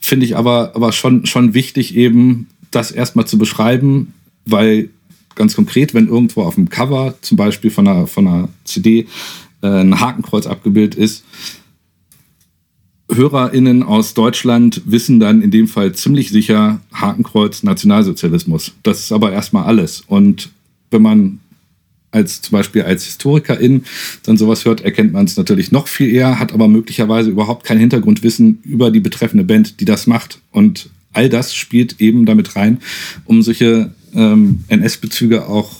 finde ich aber, aber schon, schon wichtig eben, das erstmal zu beschreiben, weil ganz konkret, wenn irgendwo auf dem Cover, zum Beispiel von einer, von einer CD, äh, ein Hakenkreuz abgebildet ist, HörerInnen aus Deutschland wissen dann in dem Fall ziemlich sicher Hakenkreuz Nationalsozialismus. Das ist aber erstmal alles. Und wenn man als zum Beispiel als Historikerin dann sowas hört, erkennt man es natürlich noch viel eher, hat aber möglicherweise überhaupt kein Hintergrundwissen über die betreffende Band, die das macht. Und all das spielt eben damit rein, um solche ähm, NS-Bezüge auch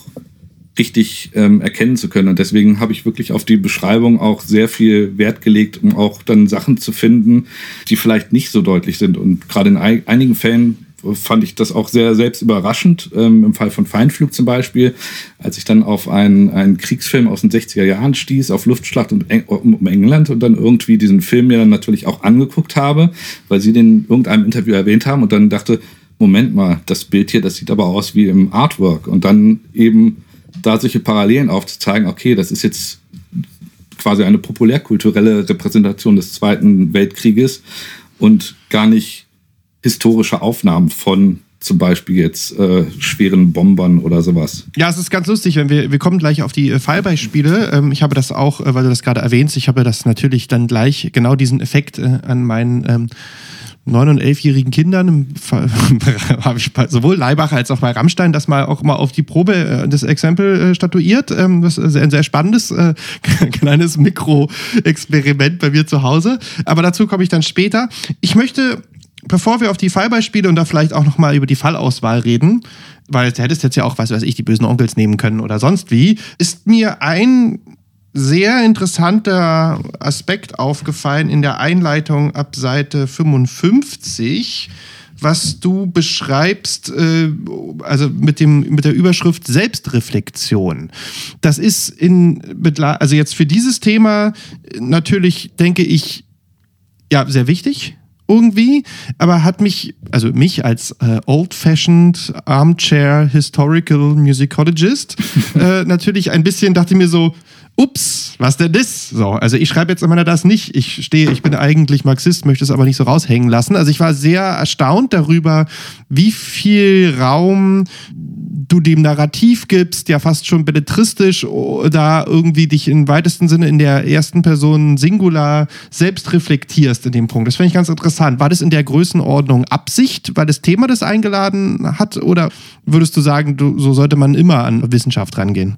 richtig ähm, erkennen zu können. Und deswegen habe ich wirklich auf die Beschreibung auch sehr viel Wert gelegt, um auch dann Sachen zu finden, die vielleicht nicht so deutlich sind. Und gerade in einigen Fällen fand ich das auch sehr selbst überraschend. Ähm, Im Fall von Feinflug zum Beispiel, als ich dann auf einen, einen Kriegsfilm aus den 60er Jahren stieß, auf Luftschlacht um, um England und dann irgendwie diesen Film mir dann natürlich auch angeguckt habe, weil sie den in irgendeinem Interview erwähnt haben und dann dachte, Moment mal, das Bild hier, das sieht aber aus wie im Artwork. Und dann eben da solche Parallelen aufzuzeigen, okay, das ist jetzt quasi eine populärkulturelle Repräsentation des Zweiten Weltkrieges und gar nicht historische Aufnahmen von zum Beispiel jetzt äh, schweren Bombern oder sowas. Ja, es ist ganz lustig, wenn wir, wir kommen gleich auf die äh, Fallbeispiele. Ähm, ich habe das auch, äh, weil du das gerade erwähnst, ich habe das natürlich dann gleich genau diesen Effekt äh, an meinen ähm, 9- und 11-jährigen Kindern, habe ich sowohl Leibach als auch bei Rammstein das mal auch mal auf die Probe äh, das Exempel äh, statuiert. Ähm, das ist ein sehr spannendes äh, kleines Mikro-Experiment bei mir zu Hause. Aber dazu komme ich dann später. Ich möchte bevor wir auf die Fallbeispiele und da vielleicht auch nochmal über die Fallauswahl reden, weil du hättest jetzt ja auch, was weiß ich, die bösen Onkels nehmen können oder sonst wie, ist mir ein sehr interessanter Aspekt aufgefallen in der Einleitung ab Seite 55 was du beschreibst, äh, also mit, dem, mit der Überschrift Selbstreflexion. Das ist in, also jetzt für dieses Thema natürlich, denke ich, ja, sehr wichtig irgendwie, aber hat mich, also mich als äh, old-fashioned Armchair Historical Musicologist äh, natürlich ein bisschen, dachte mir so, ups, was denn das? So, also ich schreibe jetzt immer das nicht. Ich stehe, ich bin eigentlich Marxist, möchte es aber nicht so raushängen lassen. Also ich war sehr erstaunt darüber, wie viel Raum du dem Narrativ gibst, ja fast schon belletristisch, da irgendwie dich im weitesten Sinne in der ersten Person Singular selbst reflektierst in dem Punkt. Das finde ich ganz interessant. War das in der Größenordnung Absicht, weil das Thema das eingeladen hat? Oder würdest du sagen, du, so sollte man immer an Wissenschaft rangehen?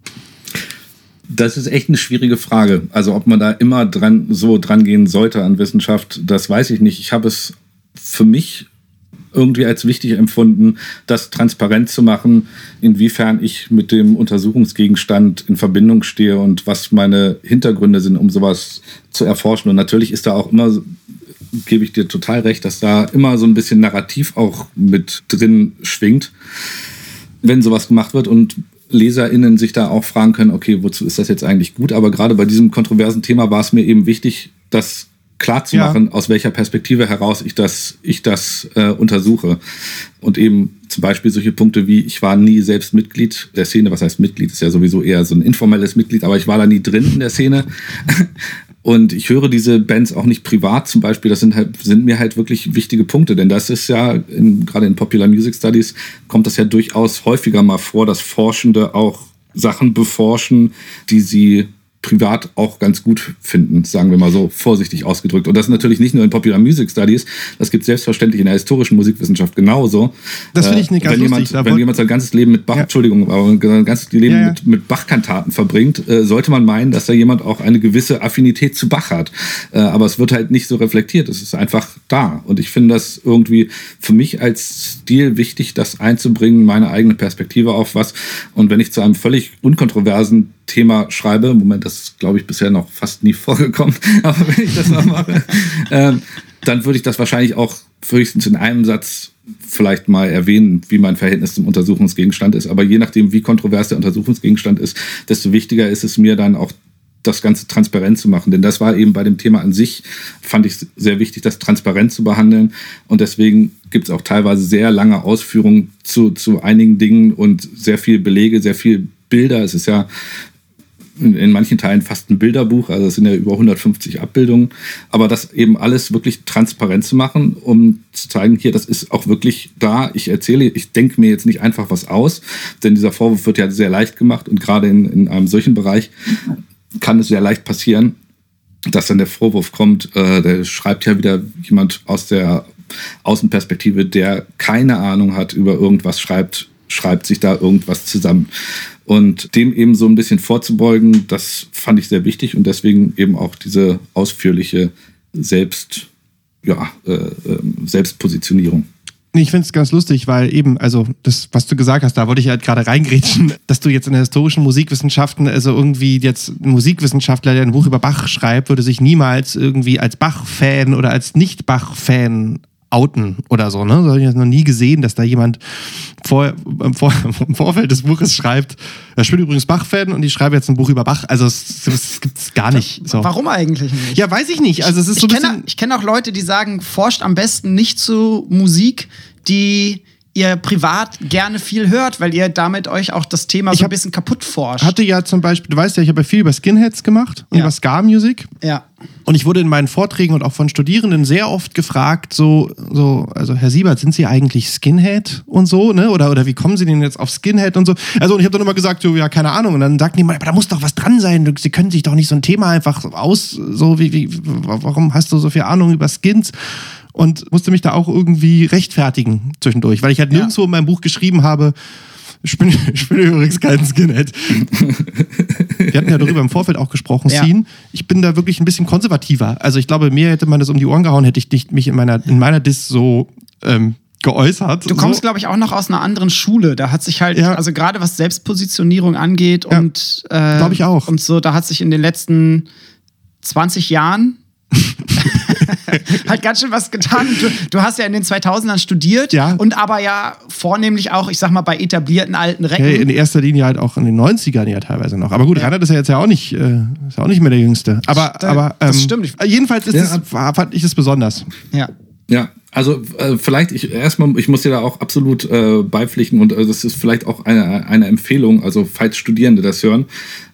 Das ist echt eine schwierige Frage. Also ob man da immer dran so dran gehen sollte an Wissenschaft, das weiß ich nicht. Ich habe es für mich irgendwie als wichtig empfunden, das transparent zu machen, inwiefern ich mit dem Untersuchungsgegenstand in Verbindung stehe und was meine Hintergründe sind, um sowas zu erforschen. Und natürlich ist da auch immer, gebe ich dir total recht, dass da immer so ein bisschen Narrativ auch mit drin schwingt, wenn sowas gemacht wird. Und LeserInnen sich da auch fragen können, okay, wozu ist das jetzt eigentlich gut? Aber gerade bei diesem kontroversen Thema war es mir eben wichtig, das klar zu machen, ja. aus welcher Perspektive heraus ich das, ich das äh, untersuche. Und eben zum Beispiel solche Punkte wie, ich war nie selbst Mitglied der Szene, was heißt Mitglied, ist ja sowieso eher so ein informelles Mitglied, aber ich war da nie drin in der Szene. Und ich höre diese Bands auch nicht privat zum Beispiel. Das sind, halt, sind mir halt wirklich wichtige Punkte, denn das ist ja, in, gerade in Popular Music Studies, kommt das ja durchaus häufiger mal vor, dass Forschende auch Sachen beforschen, die sie privat auch ganz gut finden, sagen wir mal so vorsichtig ausgedrückt. Und das natürlich nicht nur in Popular Music Studies, das gibt es selbstverständlich in der historischen Musikwissenschaft genauso. Das finde ich nicht ganz wenn lustig. Jemand, wenn jemand sein ganzes Leben mit Bach, ja. Entschuldigung, aber sein ganzes Leben ja, ja. mit, mit Bach-Kantaten verbringt, äh, sollte man meinen, dass da jemand auch eine gewisse Affinität zu Bach hat. Äh, aber es wird halt nicht so reflektiert. Es ist einfach da. Und ich finde das irgendwie für mich als Stil wichtig, das einzubringen, meine eigene Perspektive auf was. Und wenn ich zu einem völlig unkontroversen Thema schreibe, Moment, das ist, glaube ich, bisher noch fast nie vorgekommen, aber wenn ich das mal mache, ähm, dann würde ich das wahrscheinlich auch höchstens in einem Satz vielleicht mal erwähnen, wie mein Verhältnis zum Untersuchungsgegenstand ist. Aber je nachdem, wie kontrovers der Untersuchungsgegenstand ist, desto wichtiger ist es mir dann auch das Ganze transparent zu machen. Denn das war eben bei dem Thema an sich, fand ich sehr wichtig, das transparent zu behandeln. Und deswegen gibt es auch teilweise sehr lange Ausführungen zu, zu einigen Dingen und sehr viel Belege, sehr viel Bilder. Es ist ja in manchen Teilen fast ein Bilderbuch, also es sind ja über 150 Abbildungen, aber das eben alles wirklich transparent zu machen, um zu zeigen, hier, das ist auch wirklich da, ich erzähle, ich denke mir jetzt nicht einfach was aus, denn dieser Vorwurf wird ja sehr leicht gemacht und gerade in, in einem solchen Bereich kann es sehr leicht passieren, dass dann der Vorwurf kommt, äh, der schreibt ja wieder jemand aus der Außenperspektive, der keine Ahnung hat über irgendwas, schreibt, schreibt sich da irgendwas zusammen. Und dem eben so ein bisschen vorzubeugen, das fand ich sehr wichtig und deswegen eben auch diese ausführliche Selbst, ja, äh, ähm, Selbstpositionierung. Ich finde es ganz lustig, weil eben, also das, was du gesagt hast, da wollte ich halt gerade reingrätschen, dass du jetzt in der historischen Musikwissenschaften, also irgendwie jetzt ein Musikwissenschaftler, der ein Buch über Bach schreibt, würde sich niemals irgendwie als Bach-Fan oder als Nicht-Bach-Fan outen oder so. Ne? Das habe ich noch nie gesehen, dass da jemand vor, im, vor, im Vorfeld des Buches schreibt, ich bin übrigens Bach-Fan und ich schreibe jetzt ein Buch über Bach. Also das, das gibt es gar nicht. So. Warum eigentlich nicht? Ja, weiß ich nicht. Also es ist ich so ein kenne, ich kenne auch Leute, die sagen, forscht am besten nicht zu Musik, die ihr privat gerne viel hört, weil ihr damit euch auch das Thema so ein hab- bisschen kaputt forscht. hatte ja zum Beispiel, du weißt ja, ich habe ja viel über Skinheads gemacht und Ja. über Ska-Musik. ja. Und ich wurde in meinen Vorträgen und auch von Studierenden sehr oft gefragt, so, so, also Herr Siebert, sind Sie eigentlich Skinhead und so, ne? Oder, oder wie kommen Sie denn jetzt auf Skinhead und so? Also, und ich habe dann immer gesagt, so, ja, keine Ahnung. Und dann sagten die mal, aber da muss doch was dran sein. Sie können sich doch nicht so ein Thema einfach aus, so wie, wie, warum hast du so viel Ahnung über Skins? Und musste mich da auch irgendwie rechtfertigen zwischendurch, weil ich halt Ja. nirgendwo in meinem Buch geschrieben habe, ich bin, ich bin übrigens kein Skinhead. Wir hatten ja darüber im Vorfeld auch gesprochen, Ja. Scene. Ich bin da wirklich ein bisschen konservativer. Also ich glaube, mir hätte man das um die Ohren gehauen, hätte ich nicht mich in meiner, in meiner Diss so ähm, geäußert. Du kommst, so. glaube ich, auch noch aus einer anderen Schule. Da hat sich halt, Ja. also gerade was Selbstpositionierung angeht Ja. und äh, Glaub ich auch. Und so, da hat sich in den letzten 20 Jahren halt ganz schön was getan. Du, du hast ja in den 2000ern studiert Ja. und aber ja vornehmlich auch, ich sag mal, bei etablierten alten Recken. Okay, in erster Linie halt auch in den 90ern ja teilweise noch. Aber gut, Ja. Reinhard ist ja jetzt ja auch nicht, äh, ist ja auch nicht mehr der Jüngste. Aber, Stimmt, aber ähm, das stimmt. jedenfalls ist Ja. es, war- fand ich es besonders. ja. Ja, also äh, vielleicht, ich erstmal, ich muss dir da auch absolut äh, beipflichten und äh, das ist vielleicht auch eine, eine Empfehlung, also falls Studierende das hören.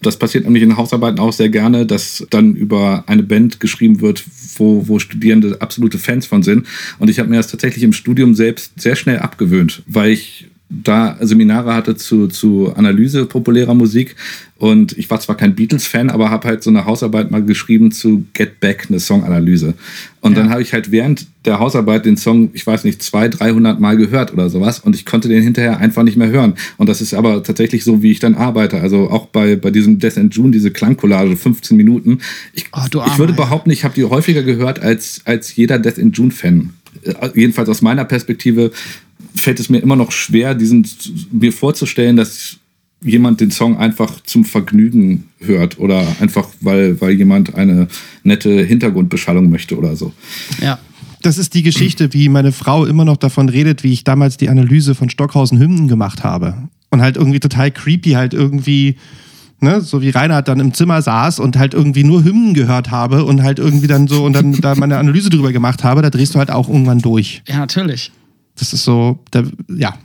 Das passiert nämlich in Hausarbeiten auch sehr gerne, dass dann über eine Band geschrieben wird, wo, wo Studierende absolute Fans von sind. Und ich habe mir das tatsächlich im Studium selbst sehr schnell abgewöhnt, weil ich da Seminare hatte zu, zu Analyse populärer Musik und ich war zwar kein Beatles-Fan, aber habe halt so eine Hausarbeit mal geschrieben zu Get Back, eine Songanalyse. Und dann habe ich halt während der Hausarbeit den Song, ich weiß nicht, 200, 300 Mal gehört oder sowas und ich konnte den hinterher einfach nicht mehr hören. Und das ist aber tatsächlich so, wie ich dann arbeite. Also auch bei, bei diesem Death and June, diese Klangcollage, 15 Minuten. Ich, Oh, ich würde behaupten, ich habe die häufiger gehört als, als jeder Death and June-Fan. Äh, Jedenfalls aus meiner Perspektive fällt es mir immer noch schwer, diesen mir vorzustellen, dass jemand den Song einfach zum Vergnügen hört oder einfach weil, weil jemand eine nette Hintergrundbeschallung möchte oder so. ja. Das ist die Geschichte, wie meine Frau immer noch davon redet, wie ich damals die Analyse von Stockhausen Hymnen gemacht habe. Und halt irgendwie total creepy, halt irgendwie, ne, so wie Reinhard dann im Zimmer saß und halt irgendwie nur Hymnen gehört habe und halt irgendwie dann so und dann da meine Analyse drüber gemacht habe, da drehst du halt auch irgendwann durch. Ja, natürlich. Das ist so, da, ja.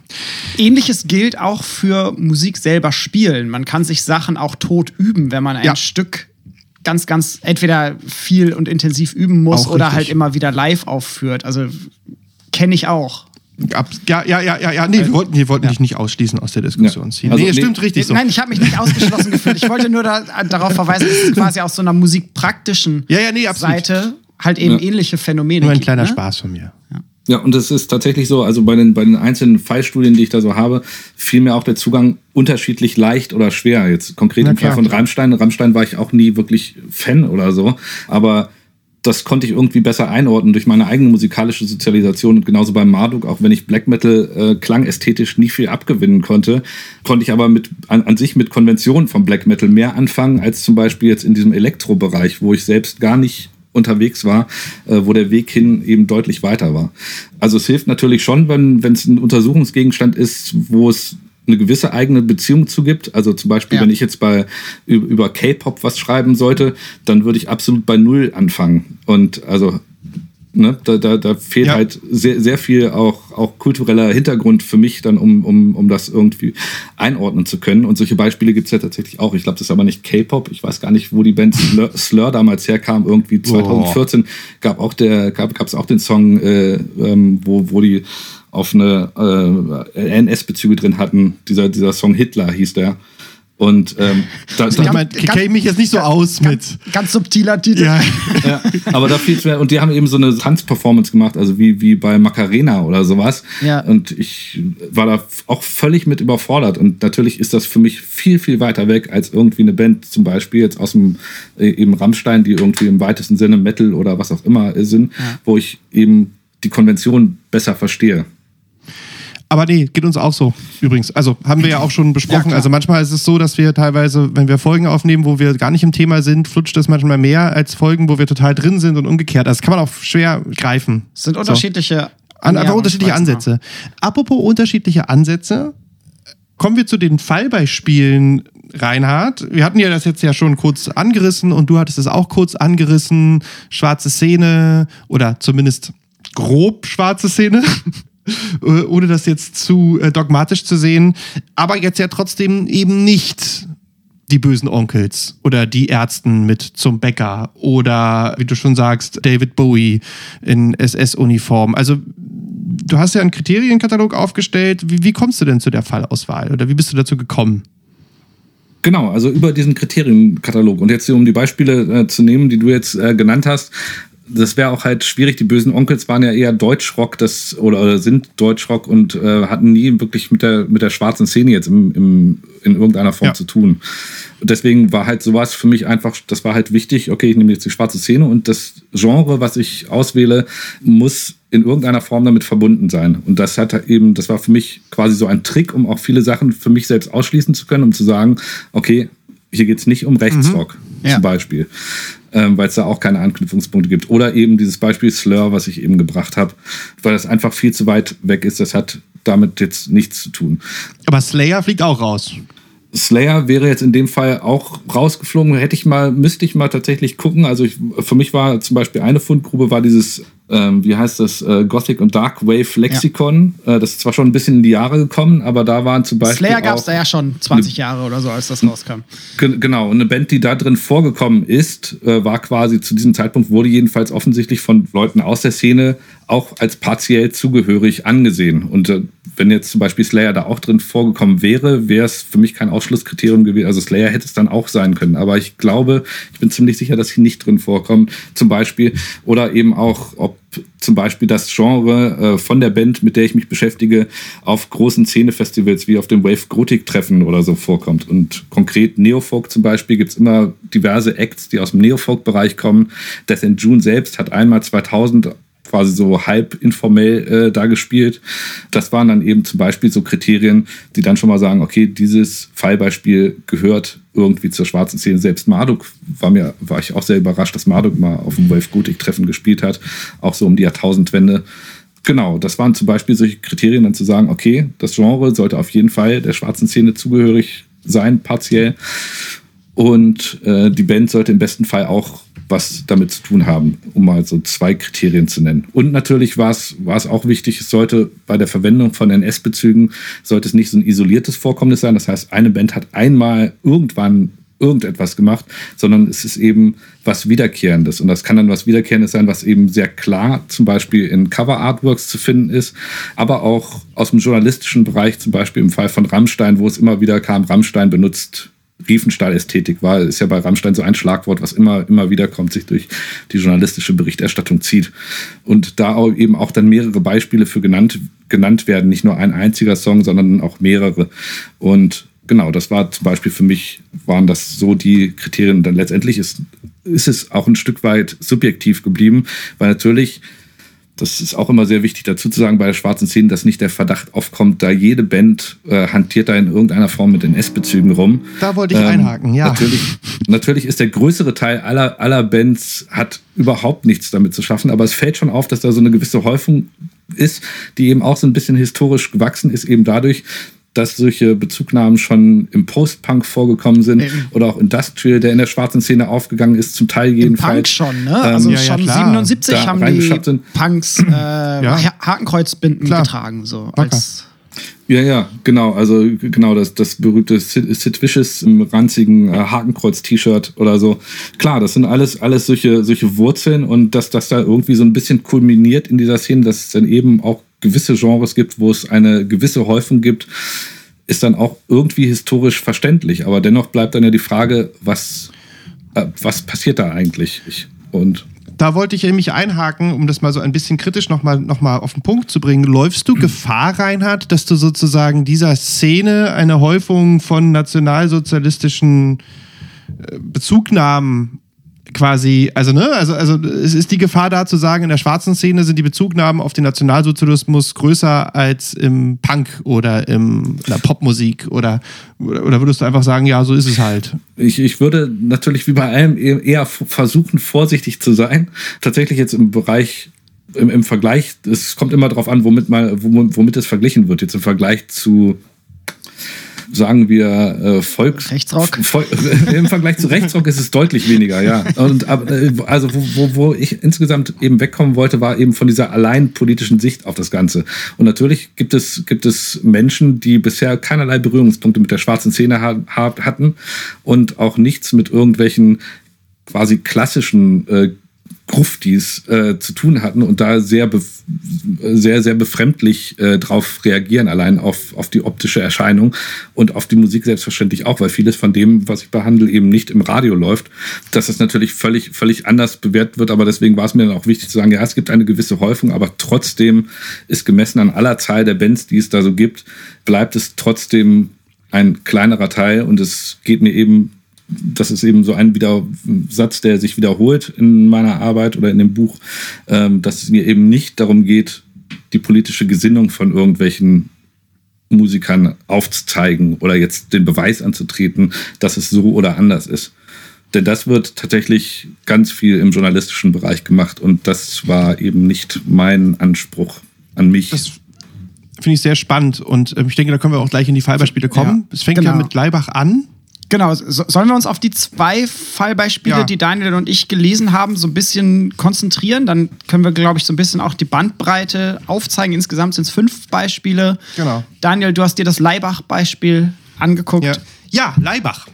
Ähnliches gilt auch für Musik selber spielen. Man kann sich Sachen auch tot üben, wenn man ein Ja. Stück ganz, ganz entweder viel und intensiv üben muss Auch oder richtig. halt immer wieder live aufführt. Also kenne ich auch. Ja, ja, ja, ja, ja, nee, wir wollten, wir wollten dich nicht ausschließen aus der Diskussion. Ja. Also, nee, nee. stimmt richtig so. Nein, ich habe mich nicht ausgeschlossen gefühlt. Ich wollte nur da, darauf verweisen, dass es quasi aus so einer musikpraktischen Ja, ja, nee. Seite halt eben Ja. ähnliche Phänomene Nur ein gibt. kleiner ne? Spaß von mir. Ja, und es ist tatsächlich so, also bei den, bei den einzelnen Fallstudien, die ich da so habe, fiel mir auch der Zugang unterschiedlich leicht oder schwer. Jetzt konkret im Fall von. Rammstein. Rammstein war ich auch nie wirklich Fan oder so. Aber das konnte ich irgendwie besser einordnen durch meine eigene musikalische Sozialisation und genauso beim Marduk, auch wenn ich Black Metal äh, klangästhetisch nie viel abgewinnen konnte, konnte ich aber mit an, an sich mit Konventionen vom Black Metal mehr anfangen als zum Beispiel jetzt in diesem Elektrobereich, wo ich selbst gar nicht unterwegs war, äh, wo der Weg hin eben deutlich weiter war. Also es hilft natürlich schon, wenn es ein Untersuchungsgegenstand ist, wo es eine gewisse eigene Beziehung zu gibt. Also zum Beispiel, ja. wenn ich jetzt bei über K-Pop was schreiben sollte, dann würde ich absolut bei Null anfangen. Und also Ne? Da, da, da fehlt ja. halt sehr, sehr viel auch, auch kultureller Hintergrund für mich dann, um, um, um das irgendwie einordnen zu können. Und solche Beispiele gibt es ja tatsächlich auch. Ich glaube, das ist aber nicht K-Pop. Ich weiß gar nicht, wo die Band Slur, Slur damals herkam. Irgendwie 2014 oh. gab auch der, gab es auch den Song, äh, ähm, wo, wo die auf eine äh, NS-Bezüge drin hatten. Dieser, dieser Song Hitler hieß der. Und ähm, da, ich meine, kenne mich jetzt nicht so aus ganz, mit. Ganz subtiler Titel. Ja. ja. aber da viel mehr. Und die haben eben so eine Tanzperformance gemacht, also wie, wie bei Macarena oder sowas. Ja. Und ich war da auch völlig mit überfordert. Und natürlich ist das für mich viel, viel weiter weg als irgendwie eine Band, zum Beispiel jetzt aus dem äh, eben Rammstein, die irgendwie im weitesten Sinne Metal oder was auch immer sind, ja. wo ich eben die Konvention besser verstehe. Aber nee, geht uns auch so, übrigens. Also haben wir ja auch schon besprochen. Ja, also manchmal ist es so, dass wir teilweise, wenn wir Folgen aufnehmen, wo wir gar nicht im Thema sind, flutscht es manchmal mehr als Folgen, wo wir total drin sind und umgekehrt. Also das kann man auch schwer greifen. Es sind unterschiedliche An, einfach unterschiedliche Ansätze. Apropos unterschiedliche Ansätze, kommen wir zu den Fallbeispielen, Reinhard. Wir hatten ja das jetzt ja schon kurz angerissen und du hattest es auch kurz angerissen. Schwarze Szene oder zumindest grob schwarze Szene. Äh, ohne das jetzt zu äh, dogmatisch zu sehen, aber jetzt ja trotzdem eben nicht die bösen Onkels oder die Ärzten mit zum Bäcker oder, wie du schon sagst, David Bowie in SS-Uniform. Also du hast ja einen Kriterienkatalog aufgestellt. Wie, wie kommst du denn zu der Fallauswahl oder wie bist du dazu gekommen? Genau, also über diesen Kriterienkatalog. Und jetzt, um die Beispiele äh, zu nehmen, die du jetzt äh, genannt hast, das wäre auch halt schwierig. Die bösen Onkels waren ja eher Deutschrock das, oder, oder sind Deutschrock und äh, hatten nie wirklich mit der, mit der schwarzen Szene jetzt im, im, in irgendeiner Form ja. zu tun. Und deswegen war halt sowas für mich einfach, das war halt wichtig, okay, ich nehme jetzt die schwarze Szene und das Genre, was ich auswähle, muss in irgendeiner Form damit verbunden sein. Und das hat halt eben, das war für mich quasi so ein Trick, um auch viele Sachen für mich selbst ausschließen zu können, um zu sagen, okay, hier geht es nicht um Rechtsrock mhm. ja. zum Beispiel ähm, weil es da auch keine Anknüpfungspunkte gibt. Oder eben dieses Beispiel Slur, was ich eben gebracht habe, weil das einfach viel zu weit weg ist. Das hat damit jetzt nichts zu tun. Aber Slayer fliegt auch raus. Slayer wäre jetzt in dem Fall auch rausgeflogen. Hätte ich mal, müsste ich mal tatsächlich gucken. Also ich, für mich war zum Beispiel eine Fundgrube war dieses ähm, wie heißt das, äh, Gothic und Dark Wave Lexikon. Ja. Äh, das ist zwar schon ein bisschen in die Jahre gekommen, aber da waren zum Beispiel. Slayer gab es da ja schon 20 Jahre oder so, als das rauskam. Genau, und eine Band, die da drin vorgekommen ist, äh, war quasi zu diesem Zeitpunkt, wurde jedenfalls offensichtlich von Leuten aus der Szene auch als partiell zugehörig angesehen. Und äh, wenn jetzt zum Beispiel Slayer da auch drin vorgekommen wäre, wäre es für mich kein Ausschlusskriterium gewesen. Also Slayer hätte es dann auch sein können. Aber ich glaube, ich bin ziemlich sicher, dass sie nicht drin vorkommen. Zum Beispiel. Oder eben auch, ob zum Beispiel das Genre äh, von der Band, mit der ich mich beschäftige, auf großen Szenefestivals wie auf dem Wave Gothic Treffen oder so vorkommt. Und konkret Neofolk zum Beispiel gibt es immer diverse Acts, die aus dem Neofolk-Bereich kommen. Death in June selbst hat einmal 2000 quasi so halb informell äh, da gespielt. Das waren dann eben zum Beispiel so Kriterien, die dann schon mal sagen, okay, dieses Fallbeispiel gehört irgendwie zur schwarzen Szene. Selbst Marduk war mir, war ich auch sehr überrascht, dass Marduk mal auf dem Wolf Gutik-Treffen gespielt hat, auch so um die Jahrtausendwende. Genau, das waren zum Beispiel solche Kriterien, dann zu sagen, okay, das Genre sollte auf jeden Fall der schwarzen Szene zugehörig sein, partiell. Und äh, die Band sollte im besten Fall auch was damit zu tun haben, um mal so zwei Kriterien zu nennen. Und natürlich war es, war es auch wichtig, es sollte bei der Verwendung von NS-Bezügen, sollte es nicht so ein isoliertes Vorkommnis sein. Das heißt, eine Band hat einmal irgendwann irgendetwas gemacht, sondern es ist eben was Wiederkehrendes. Und das kann dann was Wiederkehrendes sein, was eben sehr klar zum Beispiel in Cover-Artworks zu finden ist, aber auch aus dem journalistischen Bereich, zum Beispiel im Fall von Rammstein, wo es immer wieder kam, Rammstein benutzt Riefenstahl-Ästhetik war, ist ja bei Rammstein so ein Schlagwort, was immer, immer wieder kommt, sich durch die journalistische Berichterstattung zieht. Und da auch eben auch dann mehrere Beispiele für genannt, genannt werden, nicht nur ein einziger Song, sondern auch mehrere. Und genau, das war zum Beispiel für mich, waren das so die Kriterien. Und dann letztendlich ist ist es auch ein Stück weit subjektiv geblieben, weil natürlich das ist auch immer sehr wichtig dazu zu sagen bei der schwarzen Szene, dass nicht der Verdacht aufkommt, da jede Band äh, hantiert da in irgendeiner Form mit den S-Bezügen rum. Da wollte ich ähm, einhaken, ja. Natürlich, natürlich ist der größere Teil aller, aller Bands hat überhaupt nichts damit zu schaffen, aber es fällt schon auf, dass da so eine gewisse Häufung ist, die eben auch so ein bisschen historisch gewachsen ist, eben dadurch, dass solche Bezugnahmen schon im Post-Punk vorgekommen sind Eben. oder auch Industrial, der in der schwarzen Szene aufgegangen ist, zum Teil jedenfalls. Punk schon, ne? Also ähm, ja, schon ja, 77 da haben die sind. Punks äh, ja. Hakenkreuzbinden klar. getragen, so als ja, ja, genau. Also genau das, das berühmte Sid, Sid Vicious im ranzigen äh, Hakenkreuz-T-Shirt oder so. Klar, das sind alles, alles solche, solche Wurzeln und dass das da irgendwie so ein bisschen kulminiert in dieser Szene, dass es dann eben auch gewisse Genres gibt, wo es eine gewisse Häufung gibt, ist dann auch irgendwie historisch verständlich. Aber dennoch bleibt dann ja die Frage, was, äh, was passiert da eigentlich? Ich, und da wollte ich nämlich einhaken, um das mal so ein bisschen kritisch nochmal noch mal auf den Punkt zu bringen. Läufst du Gefahr, Reinhard, dass du sozusagen dieser Szene eine Häufung von nationalsozialistischen äh, Bezugnahmen quasi, also ne, also, also es ist die Gefahr da zu sagen, in der schwarzen Szene sind die Bezugnahmen auf den Nationalsozialismus größer als im Punk oder im, in der Popmusik oder, oder, würdest du einfach sagen, ja, so ist es halt? Ich, ich würde natürlich wie bei allem eher versuchen, vorsichtig zu sein. Tatsächlich jetzt im Bereich im, im Vergleich, es kommt immer darauf an, womit mal, womit es verglichen wird. Jetzt im Vergleich zu sagen wir, äh, Volks... Rechtsrock? Vol Im Vergleich zu Rechtsrock ist es deutlich weniger, ja. Und, äh, also wo, wo, wo ich insgesamt eben wegkommen wollte, war eben von dieser allein politischen Sicht auf das Ganze. Und natürlich gibt es, gibt es Menschen, die bisher keinerlei Berührungspunkte mit der schwarzen Szene ha hatten und auch nichts mit irgendwelchen quasi klassischen äh, Gruftis äh, zu tun hatten und da sehr, sehr, sehr befremdlich äh, drauf reagieren, allein auf, auf die optische Erscheinung und auf die Musik selbstverständlich auch, weil vieles von dem, was ich behandle, eben nicht im Radio läuft, dass es natürlich völlig, völlig anders bewertet wird, aber deswegen war es mir dann auch wichtig zu sagen, ja, es gibt eine gewisse Häufung, aber trotzdem ist gemessen an aller Zahl der Bands, die es da so gibt, bleibt es trotzdem ein kleinerer Teil und es geht mir eben das ist eben so ein wieder Satz, der sich wiederholt in meiner Arbeit oder in dem Buch, ähm, dass es mir eben nicht darum geht, die politische Gesinnung von irgendwelchen Musikern aufzuzeigen oder jetzt den Beweis anzutreten, dass es so oder anders ist. Denn das wird tatsächlich ganz viel im journalistischen Bereich gemacht und das war eben nicht mein Anspruch an mich. Das finde ich sehr spannend und äh, ich denke, da können wir auch gleich in die Fallbeispiele kommen. Ja, es fängt genau. ja mit Leibach an Genau, so, sollen wir uns auf die zwei Fallbeispiele, ja. die Daniel und ich gelesen haben, so ein bisschen konzentrieren? Dann können wir, glaube ich, so ein bisschen auch die Bandbreite aufzeigen. Insgesamt sind es fünf Beispiele. Genau. Daniel, du hast dir das Leibach-Beispiel angeguckt. Ja. ja, Leibach.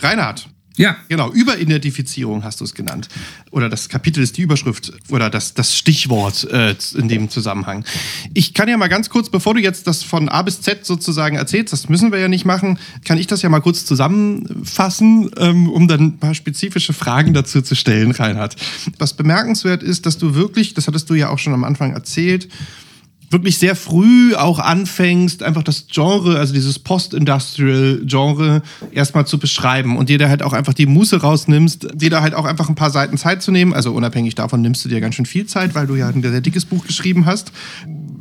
Reinhard, ja. Genau, Überidentifizierung hast du es genannt. Oder das Kapitel ist die Überschrift oder das, das Stichwort äh, in dem Zusammenhang. Ich kann ja mal ganz kurz, bevor du jetzt das von A bis Z sozusagen erzählst, das müssen wir ja nicht machen, kann ich das ja mal kurz zusammenfassen, ähm, um dann ein paar spezifische Fragen dazu zu stellen, Reinhard. Was bemerkenswert ist, dass du wirklich, das hattest du ja auch schon am Anfang erzählt, wirklich sehr früh auch anfängst, einfach das Genre, also dieses Post-Industrial-Genre erstmal zu beschreiben und dir da halt auch einfach die Muße rausnimmst, dir da halt auch einfach ein paar Seiten Zeit zu nehmen. Also unabhängig davon nimmst du dir ganz schön viel Zeit, weil du ja ein sehr dickes Buch geschrieben hast.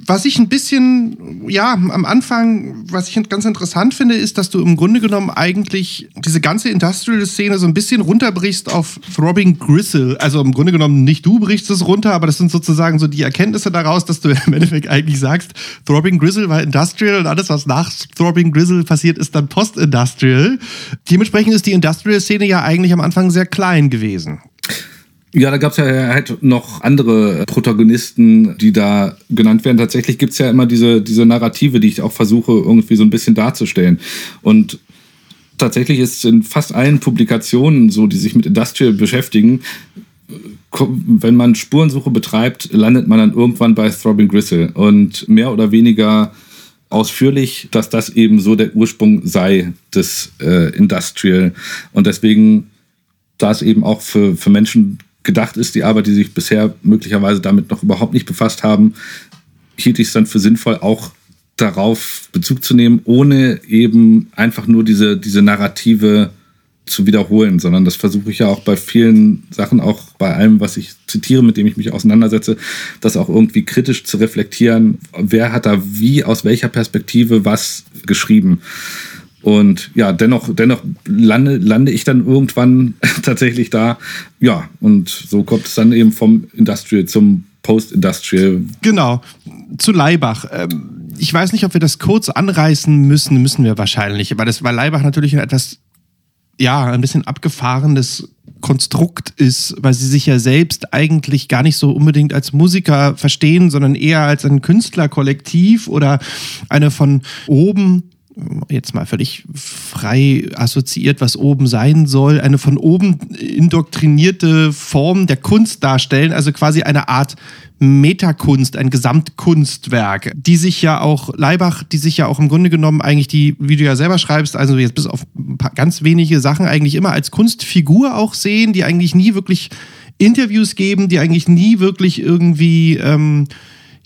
Was ich ein bisschen, ja, am Anfang, was ich ganz interessant finde, ist, dass du im Grunde genommen eigentlich diese ganze Industrial-Szene so ein bisschen runterbrichst auf Throbbing Gristle. Also im Grunde genommen nicht du brichst es runter, aber das sind sozusagen so die Erkenntnisse daraus, dass du im Endeffekt eigentlich sagst, Throbbing Gristle war Industrial und alles, was nach Throbbing Gristle passiert, ist dann Post-Industrial. Dementsprechend ist die Industrial-Szene ja eigentlich am Anfang sehr klein gewesen. Ja, da gab es ja halt noch andere Protagonisten, die da genannt werden. Tatsächlich gibt es ja immer diese, diese Narrative, die ich auch versuche, irgendwie so ein bisschen darzustellen. Und tatsächlich ist in fast allen Publikationen so, die sich mit Industrial beschäftigen, wenn man Spurensuche betreibt, landet man dann irgendwann bei Throbbing Gristle. Und mehr oder weniger ausführlich, dass das eben so der Ursprung sei des äh, Industrial. Und deswegen, da es eben auch für, für Menschen gedacht ist, die Arbeit, die sich bisher möglicherweise damit noch überhaupt nicht befasst haben, hielt ich es dann für sinnvoll, auch darauf Bezug zu nehmen, ohne eben einfach nur diese, diese Narrative zu wiederholen, sondern das versuche ich ja auch bei vielen Sachen, auch bei allem, was ich zitiere, mit dem ich mich auseinandersetze, das auch irgendwie kritisch zu reflektieren. Wer hat da wie, aus welcher Perspektive was geschrieben? Und ja, dennoch, dennoch lande, lande ich dann irgendwann tatsächlich da. Ja, und so kommt es dann eben vom Industrial zum Post-Industrial. Genau, zu Leibach. Ähm, ich weiß nicht, ob wir das kurz anreißen müssen, müssen wir wahrscheinlich, weil das, weil Leibach natürlich ein etwas, ja, ein bisschen abgefahrenes Konstrukt ist, weil sie sich ja selbst eigentlich gar nicht so unbedingt als Musiker verstehen, sondern eher als ein Künstlerkollektiv oder eine von oben jetzt mal völlig frei assoziiert, was oben sein soll, eine von oben indoktrinierte Form der Kunst darstellen, also quasi eine Art Metakunst, ein Gesamtkunstwerk, die sich ja auch, Leibach, die sich ja auch im Grunde genommen eigentlich die, wie du ja selber schreibst, also jetzt bis auf paar ganz wenige Sachen eigentlich immer als Kunstfigur auch sehen, die eigentlich nie wirklich Interviews geben, die eigentlich nie wirklich irgendwie ähm,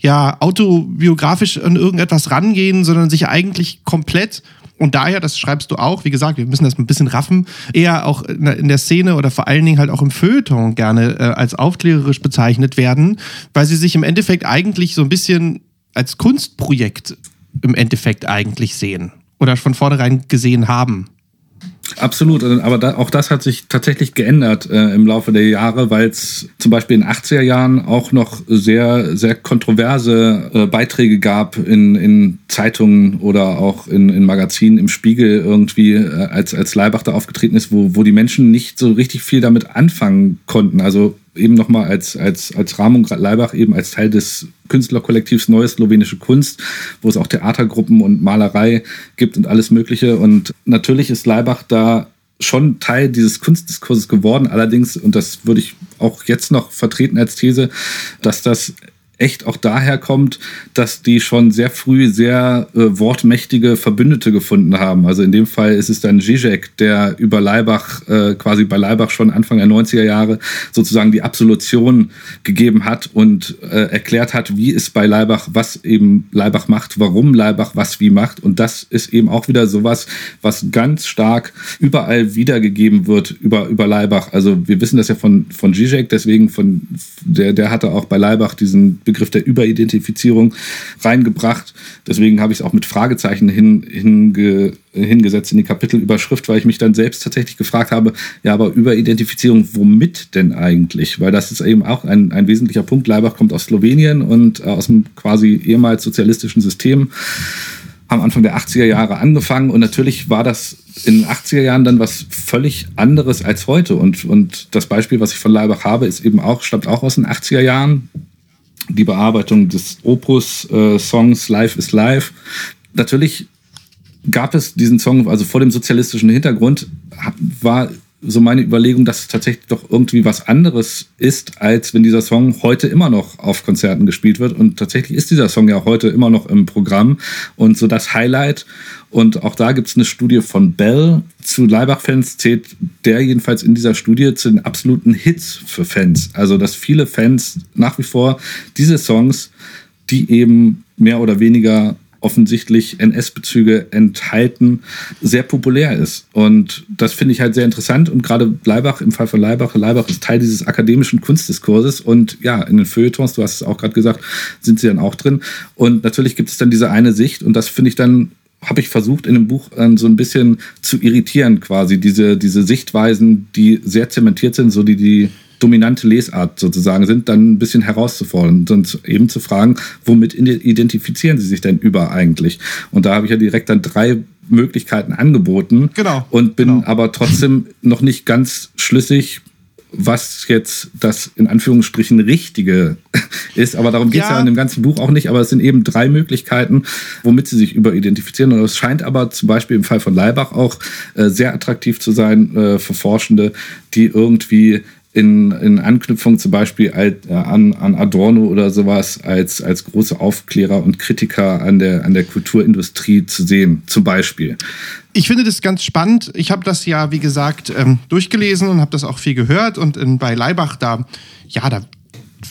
ja autobiografisch an irgendetwas rangehen, sondern sich eigentlich komplett und daher, das schreibst du auch, wie gesagt, wir müssen das ein bisschen raffen, eher auch in der Szene oder vor allen Dingen halt auch im Feuilleton gerne äh, als aufklärerisch bezeichnet werden, weil sie sich im Endeffekt eigentlich so ein bisschen als Kunstprojekt im Endeffekt eigentlich sehen oder von vornherein gesehen haben. Absolut, aber da, auch das hat sich tatsächlich geändert äh, im Laufe der Jahre, weil es zum Beispiel in den 80er Jahren auch noch sehr, sehr kontroverse äh, Beiträge gab in, in Zeitungen oder auch in, in Magazinen im Spiegel irgendwie, äh, als, als Leibach da aufgetreten ist, wo, wo die Menschen nicht so richtig viel damit anfangen konnten. Also eben nochmal als, als, als Rahmung Leibach eben als Teil des Künstlerkollektivs Neue Slowenische Kunst, wo es auch Theatergruppen und Malerei gibt und alles Mögliche. Und natürlich ist Leibach da schon Teil dieses Kunstdiskurses geworden. Allerdings, und das würde ich auch jetzt noch vertreten als These, dass das echt auch daher kommt, dass die schon sehr früh sehr äh, wortmächtige Verbündete gefunden haben. Also in dem Fall ist es dann Zizek, der über Leibach, äh, quasi bei Leibach schon Anfang der 90er Jahre sozusagen die Absolution gegeben hat und äh, erklärt hat, wie es bei Leibach, was eben Leibach macht, warum Leibach was wie macht. Und das ist eben auch wieder sowas, was ganz stark überall wiedergegeben wird über, über Leibach. Also wir wissen das ja von, von Zizek, deswegen von, der, der hatte auch bei Leibach diesen Begriff der Überidentifizierung reingebracht. Deswegen habe ich es auch mit Fragezeichen hin, hinge, hingesetzt in die Kapitelüberschrift, weil ich mich dann selbst tatsächlich gefragt habe, ja, aber Überidentifizierung, womit denn eigentlich? Weil das ist eben auch ein, ein wesentlicher Punkt. Leibach kommt aus Slowenien und äh, aus dem quasi ehemals sozialistischen System am Anfang der 80er Jahre angefangen und natürlich war das in den 80er Jahren dann was völlig anderes als heute und, und das Beispiel, was ich von Leibach habe, ist eben auch, stammt auch aus den 80er Jahren die Bearbeitung des Opus-Songs äh, Life is Life. Natürlich gab es diesen Song, also vor dem sozialistischen Hintergrund, war so meine Überlegung, dass es tatsächlich doch irgendwie was anderes ist, als wenn dieser Song heute immer noch auf Konzerten gespielt wird. Und tatsächlich ist dieser Song ja heute immer noch im Programm. Und so das Highlight, und auch da gibt es eine Studie von Bell zu Leibach-Fans, zählt der jedenfalls in dieser Studie zu den absoluten Hits für Fans. Also, dass viele Fans nach wie vor diese Songs, die eben mehr oder weniger offensichtlich NS-Bezüge enthalten, sehr populär ist. Und das finde ich halt sehr interessant. Und gerade Leibach, im Fall von Leibach, Leibach ist Teil dieses akademischen Kunstdiskurses. Und ja, in den Feuilletons, du hast es auch gerade gesagt, sind sie dann auch drin. Und natürlich gibt es dann diese eine Sicht. Und das finde ich dann habe ich versucht, in dem Buch äh, so ein bisschen zu irritieren, quasi diese, diese Sichtweisen, die sehr zementiert sind, so die die dominante Lesart sozusagen sind, dann ein bisschen herauszufordern und eben zu fragen, womit identifizieren sie sich denn über eigentlich? Und da habe ich ja direkt dann drei Möglichkeiten angeboten genau, und bin genau. aber trotzdem noch nicht ganz schlüssig, was jetzt das in Anführungsstrichen Richtige ist. Aber darum geht es ja. ja. in dem ganzen Buch auch nicht. Aber es sind eben drei Möglichkeiten, womit sie sich überidentifizieren. Und es scheint aber zum Beispiel im Fall von Leibach auch äh, sehr attraktiv zu sein äh, für Forschende, die irgendwie in, in Anknüpfung zum Beispiel an, an Adorno oder sowas als, als große Aufklärer und Kritiker an der, an der Kulturindustrie zu sehen, zum Beispiel. Ich finde das ganz spannend. Ich habe das ja, wie gesagt, ähm, durchgelesen und habe das auch viel gehört. Und in, bei Leibach, da, ja, da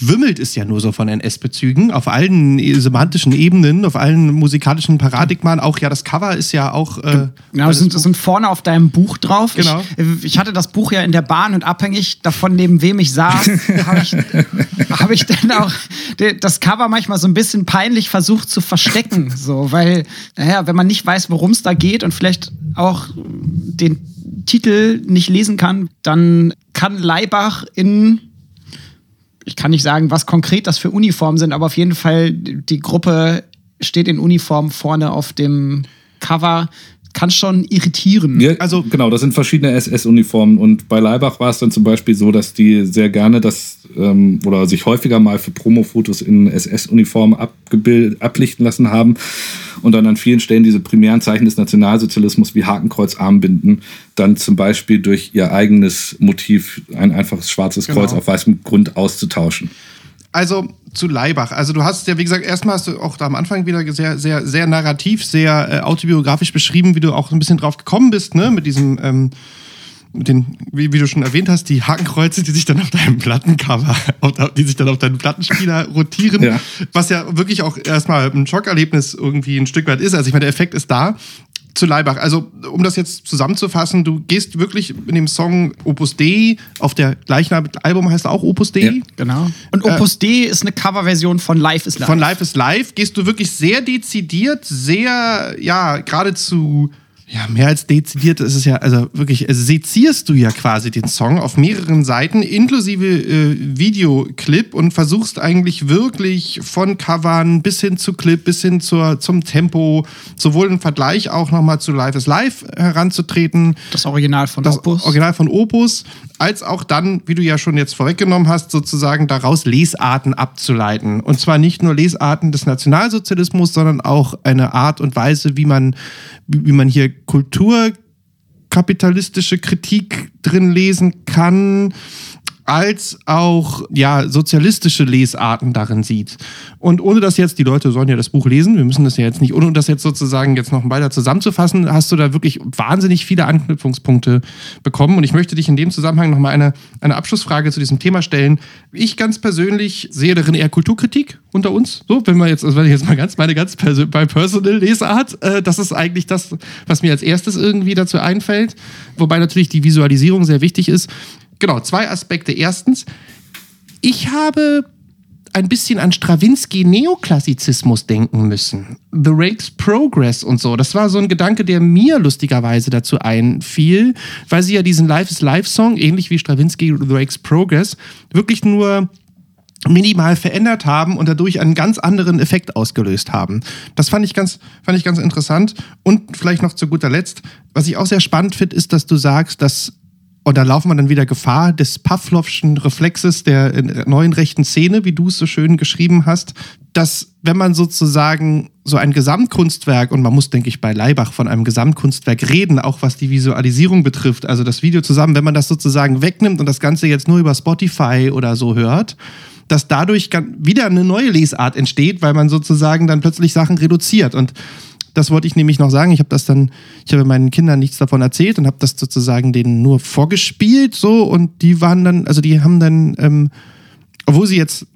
wimmelt es ja nur so von NS-Bezügen auf allen semantischen Ebenen, auf allen musikalischen Paradigmen. Auch ja, das Cover ist ja auch. Äh, genau, das sind, das sind vorne auf deinem Buch drauf. Genau. Ich, ich, hatte das Buch ja in der Bahn und abhängig davon, neben wem ich saß, habe ich, hab ich dann auch das Cover manchmal so ein bisschen peinlich versucht zu verstecken. So, weil, naja, wenn man nicht weiß, worum es da geht und vielleicht auch den Titel nicht lesen kann, dann kann Leibach in ich kann nicht sagen, was konkret das für Uniformen sind, aber auf jeden Fall die Gruppe steht in Uniform vorne auf dem Cover kann schon irritieren. Ja, also genau, das sind verschiedene SS-Uniformen und bei Leibach war es dann zum Beispiel so, dass die sehr gerne das ähm, oder sich häufiger mal für Promo-Fotos in SS-Uniformen ablichten lassen haben und dann an vielen Stellen diese primären Zeichen des Nationalsozialismus wie Hakenkreuz, Armbinden dann zum Beispiel durch ihr eigenes Motiv ein einfaches schwarzes Kreuz genau. auf weißem Grund auszutauschen. Also zu Leibach. Also du hast ja, wie gesagt, erstmal hast du auch da am Anfang wieder sehr, sehr, sehr narrativ, sehr äh, autobiografisch beschrieben, wie du auch ein bisschen drauf gekommen bist, ne, mit diesem, ähm, mit den, wie, wie, du schon erwähnt hast, die Hakenkreuze, die sich dann auf deinem Plattencover, die sich dann auf deinem Plattenspieler rotieren, ja. was ja wirklich auch erstmal ein Schockerlebnis irgendwie ein Stück weit ist. Also ich meine, der Effekt ist da zu Leibach. Also, um das jetzt zusammenzufassen, du gehst wirklich in dem Song Opus D, auf der gleichen Album heißt auch Opus D. Ja, genau. Und Opus äh, D ist eine Coverversion von Life is Life. Von Life is Life gehst du wirklich sehr dezidiert, sehr, ja, geradezu ja, mehr als dezidiert ist es ja, also wirklich, sezierst du ja quasi den Song auf mehreren Seiten, inklusive äh, Videoclip und versuchst eigentlich wirklich von Covern bis hin zu Clip, bis hin zur, zum Tempo, sowohl im Vergleich auch nochmal zu Live is Live heranzutreten. Das Original von das Opus. Original von Opus, als auch dann, wie du ja schon jetzt vorweggenommen hast, sozusagen daraus Lesarten abzuleiten. Und zwar nicht nur Lesarten des Nationalsozialismus, sondern auch eine Art und Weise, wie man, wie man hier kulturkapitalistische Kritik drin lesen kann als auch ja sozialistische Lesarten darin sieht. Und ohne dass jetzt die Leute sollen ja das Buch lesen, wir müssen das ja jetzt nicht, ohne das jetzt sozusagen jetzt noch weiter zusammenzufassen, hast du da wirklich wahnsinnig viele Anknüpfungspunkte bekommen. Und ich möchte dich in dem Zusammenhang noch mal eine, eine Abschlussfrage zu diesem Thema stellen. Ich ganz persönlich sehe darin eher Kulturkritik unter uns. So, wenn man jetzt, also wenn ich jetzt mal ganz meine ganz bei Personal Lesart, äh, das ist eigentlich das, was mir als erstes irgendwie dazu einfällt. Wobei natürlich die Visualisierung sehr wichtig ist genau, zwei Aspekte. Erstens, ich habe ein bisschen an Stravinsky-Neoklassizismus denken müssen. The Rake's Progress und so. Das war so ein Gedanke, der mir lustigerweise dazu einfiel, weil sie ja diesen Life is Life Song, ähnlich wie Stravinsky The Rake's Progress, wirklich nur minimal verändert haben und dadurch einen ganz anderen Effekt ausgelöst haben. Das fand ich ganz, fand ich ganz interessant. Und vielleicht noch zu guter Letzt, was ich auch sehr spannend finde, ist, dass du sagst, dass und da laufen wir dann wieder Gefahr des Pavlovschen Reflexes der äh, neuen rechten Szene, wie du es so schön geschrieben hast, dass wenn man sozusagen so ein Gesamtkunstwerk, und man muss, denke ich, bei Leibach von einem Gesamtkunstwerk reden, auch was die Visualisierung betrifft, also das Video zusammen, wenn man das sozusagen wegnimmt und das Ganze jetzt nur über Spotify oder so hört, dass dadurch wieder eine neue Lesart entsteht, weil man sozusagen dann plötzlich Sachen reduziert. Und das wollte ich nämlich noch sagen. Ich habe das dann, ich habe meinen Kindern nichts davon erzählt und habe das sozusagen denen nur vorgespielt so und die waren dann, also die haben dann, ähm, obwohl sie jetzt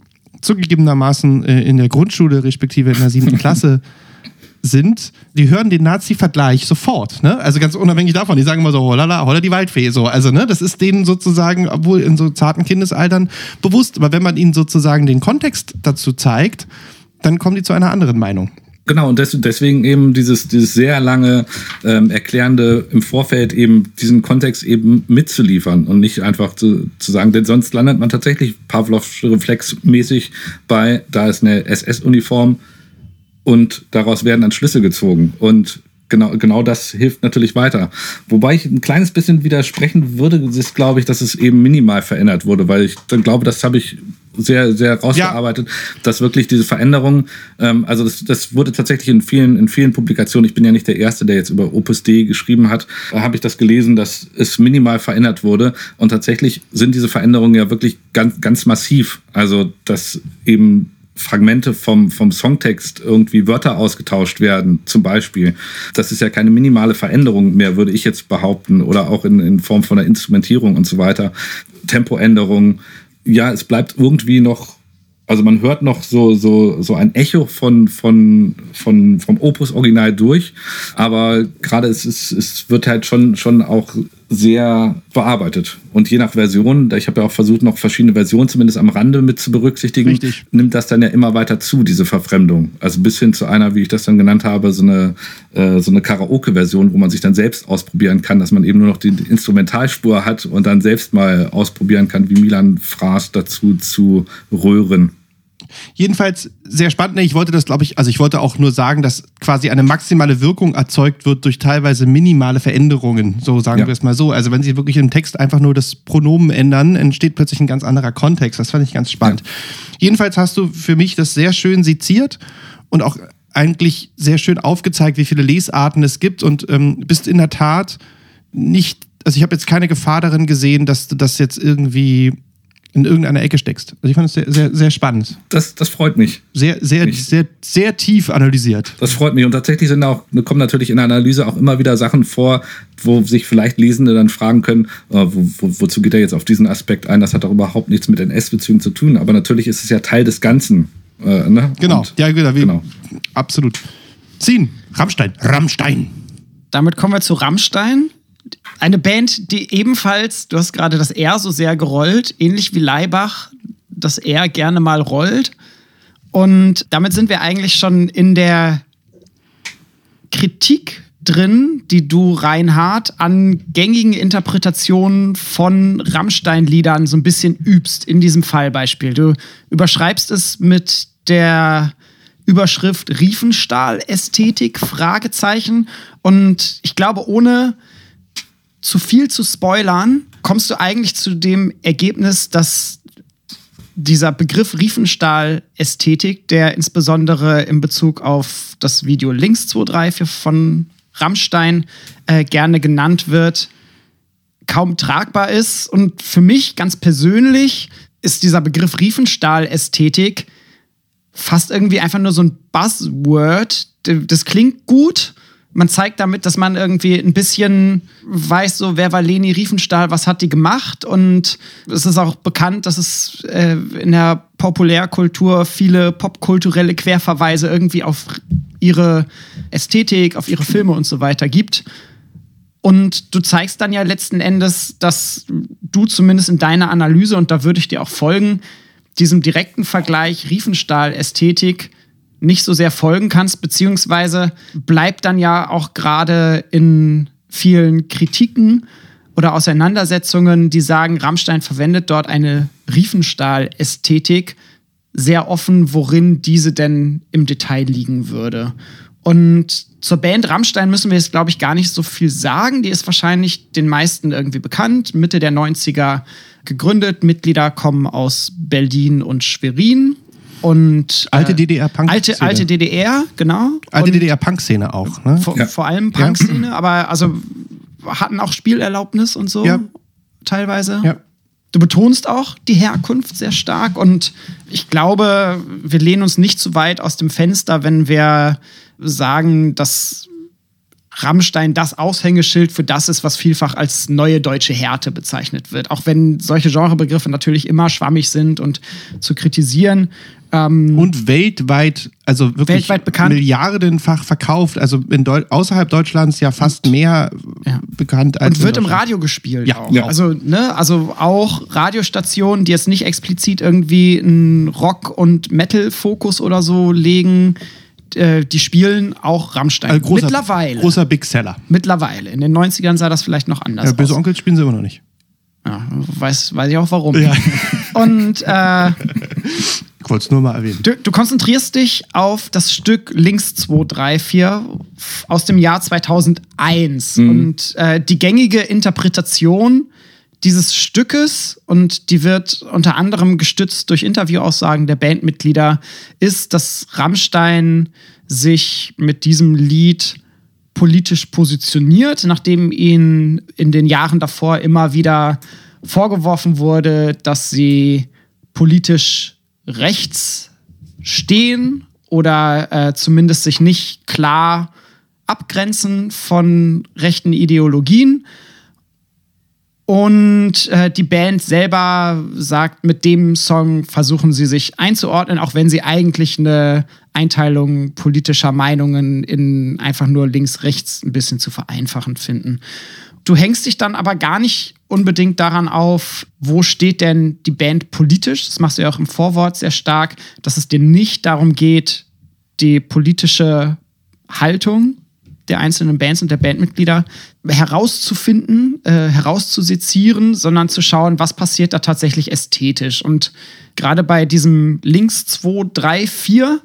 zugegebenermaßen äh, in der Grundschule respektive in der siebten Klasse sind, die hören den Nazi-Vergleich sofort. Ne? Also ganz unabhängig davon. Die sagen immer so, holala, holla die Waldfee. So. Also, ne, das ist denen sozusagen, obwohl in so zarten Kindesaltern bewusst. Aber wenn man ihnen sozusagen den Kontext dazu zeigt, dann kommen die zu einer anderen Meinung. Genau, und des, deswegen eben dieses, dieses sehr lange ähm, Erklärende im Vorfeld eben diesen Kontext eben mitzuliefern und nicht einfach zu, zu sagen, denn sonst landet man tatsächlich Pavlovsch reflexmäßig bei, da ist eine SS-Uniform und daraus werden dann Schlüsse gezogen. Und genau, genau das hilft natürlich weiter. Wobei ich ein kleines bisschen widersprechen würde, ist, glaube ich, dass es eben minimal verändert wurde, weil ich dann glaube, das habe ich sehr, sehr rausgearbeitet, ja. dass wirklich diese Veränderung, ähm, also das, das wurde tatsächlich in vielen, in vielen Publikationen, ich bin ja nicht der Erste, der jetzt über Opus D geschrieben hat, da habe ich das gelesen, dass es minimal verändert wurde. Und tatsächlich sind diese Veränderungen ja wirklich ganz, ganz massiv. Also, dass eben Fragmente vom, vom Songtext irgendwie Wörter ausgetauscht werden, zum Beispiel. Das ist ja keine minimale Veränderung mehr, würde ich jetzt behaupten, oder auch in, in Form von einer Instrumentierung und so weiter. Tempoänderungen ja, es bleibt irgendwie noch Also man hört noch so, so, so ein Echo von, von, von, vom Opus-Original durch, aber gerade es, es, es wird halt schon, schon auch sehr bearbeitet. Und je nach Version, ich habe ja auch versucht, noch verschiedene Versionen zumindest am Rande mit zu berücksichtigen, Richtig. nimmt das dann ja immer weiter zu, diese Verfremdung. Also bis hin zu einer, wie ich das dann genannt habe, so eine, äh, so eine Karaoke-Version, wo man sich dann selbst ausprobieren kann, dass man eben nur noch die Instrumentalspur hat und dann selbst mal ausprobieren kann, wie Milan Fraß dazu zu röhren. Jedenfalls sehr spannend. Ich wollte das, glaube ich, also ich wollte auch nur sagen, dass quasi eine maximale Wirkung erzeugt wird durch teilweise minimale Veränderungen. So sagen Ja. wir es mal so. Also wenn Sie wirklich im Text einfach nur das Pronomen ändern, entsteht plötzlich ein ganz anderer Kontext. Das fand ich ganz spannend. Jedenfalls hast du für mich das sehr schön seziert und auch eigentlich sehr schön aufgezeigt, wie viele Lesarten es gibt und ähm, bist in der Tat nicht, also ich habe jetzt keine Gefahr darin gesehen, dass du das jetzt irgendwie in irgendeiner Ecke steckst. Also ich fand es sehr, sehr, sehr spannend. Das, das freut mich. Sehr, sehr, Nicht. sehr, sehr tief analysiert. Das freut mich. Und tatsächlich sind auch, kommen natürlich in der Analyse auch immer wieder Sachen vor, wo sich vielleicht Lesende dann fragen können, äh, wo, wo, wozu geht er jetzt auf diesen Aspekt ein? Das hat doch überhaupt nichts mit NS-Bezügen zu tun. Aber natürlich ist es ja Teil des Ganzen. Äh, ne? Genau. Und, ja, genau. Genau. Absolut. Ziehen. Rammstein. Rammstein. Damit kommen wir zu Rammstein. Eine Band, die ebenfalls, du hast gerade das R so sehr gerollt, ähnlich wie Leibach, das R gerne mal rollt. Und damit sind wir eigentlich schon in der Kritik drin, die du, Reinhard, an gängigen Interpretationen von Rammstein-Liedern so ein bisschen übst, in diesem Fallbeispiel. Du überschreibst es mit der Überschrift Riefenstahl-Ästhetik. Und ich glaube, ohne zu viel zu spoilern, kommst du eigentlich zu dem Ergebnis, dass dieser Begriff Riefenstahl-Ästhetik, der insbesondere in Bezug auf das Video Links 234 von Rammstein äh, gerne genannt wird, kaum tragbar ist. Und für mich ganz persönlich ist dieser Begriff Riefenstahl-Ästhetik fast irgendwie einfach nur so ein Buzzword. Das klingt gut. Man zeigt damit, dass man irgendwie ein bisschen weiß, so wer war Leni Riefenstahl, was hat die gemacht. Und es ist auch bekannt, dass es äh, in der Populärkultur viele popkulturelle Querverweise irgendwie auf ihre Ästhetik, auf ihre Filme und so weiter gibt. Und du zeigst dann ja letzten Endes, dass du zumindest in deiner Analyse, und da würde ich dir auch folgen, diesem direkten Vergleich Riefenstahl-Ästhetik nicht so sehr folgen kannst, beziehungsweise bleibt dann ja auch gerade in vielen Kritiken oder Auseinandersetzungen, die sagen, Rammstein verwendet dort eine Riefenstahl-Ästhetik, sehr offen, worin diese denn im Detail liegen würde. Und zur Band Rammstein müssen wir jetzt, glaube ich, gar nicht so viel sagen. Die ist wahrscheinlich den meisten irgendwie bekannt. Mitte der 90er gegründet. Mitglieder kommen aus Berlin und Schwerin. Und Alte äh, DDR-Punk. Alte, alte DDR, genau. Alte Und DDR-Punk-Szene auch. Ne? vor, Ja. vor allem Punk-Szene, aber also hatten auch Spielerlaubnis und so Ja. teilweise. Ja. Du betonst auch die Herkunft sehr stark und ich glaube, wir lehnen uns nicht zu weit aus dem Fenster, wenn wir sagen, dass Rammstein das Aushängeschild für das ist, was vielfach als neue deutsche Härte bezeichnet wird. Auch wenn solche Genrebegriffe natürlich immer schwammig sind und zu kritisieren. Ähm, Und weltweit, also wirklich Weltweit bekannt. milliardenfach verkauft. Also Deu außerhalb Deutschlands ja fast mehr Ja. bekannt als und wird im. Radio gespielt Ja, auch. ja. Also, ne, also auch Radiostationen, die jetzt nicht explizit irgendwie einen Rock- und Metal-Fokus oder so legen, äh, die spielen auch Rammstein. Also großer, Mittlerweile. Großer Big Seller. Mittlerweile. In den 90ern sah das vielleicht noch anders Ja, Böse aus. Onkel spielen sie immer noch nicht. Ja, weiß, weiß ich auch warum. Ja. Und äh, Ich wollte es nur mal erwähnen. Du, du konzentrierst dich auf das Stück Links 234 aus dem Jahr 2001. Und äh, die gängige Interpretation dieses Stückes, und die wird unter anderem gestützt durch Interviewaussagen der Bandmitglieder, ist, dass Rammstein sich mit diesem Lied politisch positioniert, nachdem ihnen in den Jahren davor immer wieder vorgeworfen wurde, dass sie politisch rechts stehen oder äh, zumindest sich nicht klar abgrenzen von rechten Ideologien. Und äh, die Band selber sagt, mit dem Song versuchen sie sich einzuordnen, auch wenn sie eigentlich eine Einteilung politischer Meinungen in einfach nur links-rechts ein bisschen zu vereinfachen finden. Du hängst dich dann aber gar nicht unbedingt daran auf, wo steht denn die Band politisch. Das machst du ja auch im Vorwort sehr stark, dass es dir nicht darum geht, die politische Haltung der einzelnen Bands und der Bandmitglieder herauszufinden, äh, herauszusezieren, sondern zu schauen, was passiert da tatsächlich ästhetisch. Und gerade bei diesem Links 2, 3, 4,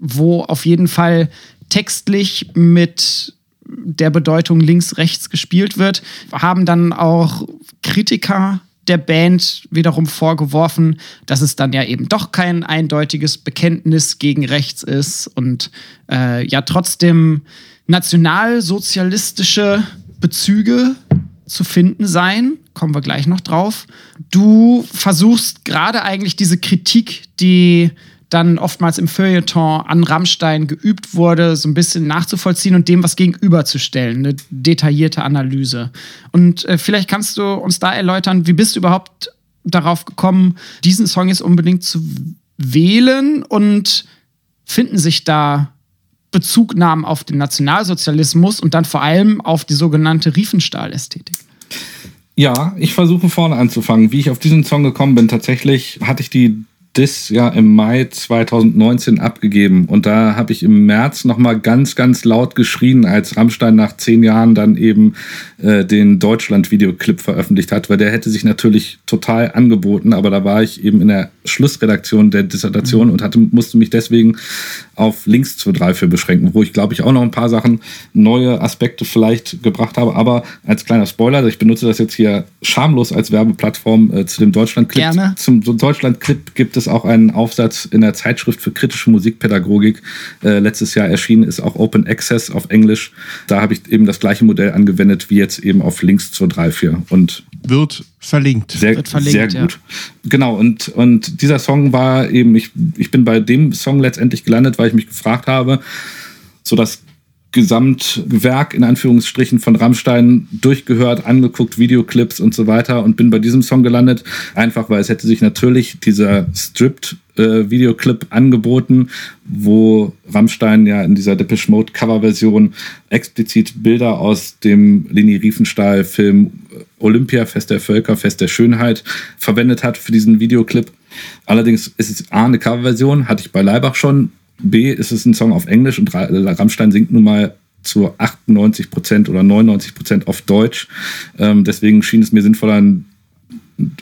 wo auf jeden Fall textlich mit der Bedeutung links-rechts gespielt wird, haben dann auch Kritiker der Band wiederum vorgeworfen, dass es dann ja eben doch kein eindeutiges Bekenntnis gegen rechts ist und äh, ja trotzdem nationalsozialistische Bezüge zu finden sein. Kommen wir gleich noch drauf. Du versuchst gerade eigentlich diese Kritik, die dann oftmals im Feuilleton an Rammstein geübt wurde, so ein bisschen nachzuvollziehen und dem was gegenüberzustellen, eine detaillierte Analyse. Und äh, vielleicht kannst du uns da erläutern, wie bist du überhaupt darauf gekommen, diesen Song jetzt unbedingt zu wählen und finden sich da Bezugnahmen auf den Nationalsozialismus und dann vor allem auf die sogenannte Riefenstahl-Ästhetik? Ja, ich versuche vorne anzufangen. Wie ich auf diesen Song gekommen bin, tatsächlich hatte ich die das ja im Mai 2019 abgegeben. Und da habe ich im März nochmal ganz, ganz laut geschrien, als Rammstein nach zehn Jahren dann eben äh, den Deutschland-Videoclip veröffentlicht hat, weil der hätte sich natürlich total angeboten, aber da war ich eben in der Schlussredaktion der Dissertation mhm. und hatte, musste mich deswegen auf Links zu drei für beschränken, wo ich glaube ich auch noch ein paar Sachen, neue Aspekte vielleicht gebracht habe. Aber als kleiner Spoiler, ich benutze das jetzt hier schamlos als Werbeplattform äh, zu dem Deutschland-Clip. Gerne. Zum Deutschland-Clip gibt es ist auch ein Aufsatz in der Zeitschrift für kritische Musikpädagogik. Äh, letztes Jahr erschienen ist auch Open Access auf Englisch. Da habe ich eben das gleiche Modell angewendet wie jetzt eben auf Links zur 3.4 und wird verlinkt. Sehr, wird verlinkt, sehr gut. Ja. Genau, und, und dieser Song war eben, ich, ich bin bei dem Song letztendlich gelandet, weil ich mich gefragt habe, so das Gesamtwerk in Anführungsstrichen von Rammstein durchgehört, angeguckt, Videoclips und so weiter und bin bei diesem Song gelandet, einfach weil es hätte sich natürlich dieser Stripped äh, Videoclip angeboten, wo Rammstein ja in dieser Depeche Mode Coverversion explizit Bilder aus dem Leni Riefenstahl Film Olympia, Fest der Völker, Fest der Schönheit verwendet hat für diesen Videoclip. Allerdings ist es A, eine Coverversion, hatte ich bei Leibach schon, B ist es ein Song auf Englisch und Rammstein singt nun mal zu 98 Prozent oder 99 Prozent auf Deutsch. Ähm, deswegen schien es mir sinnvoller,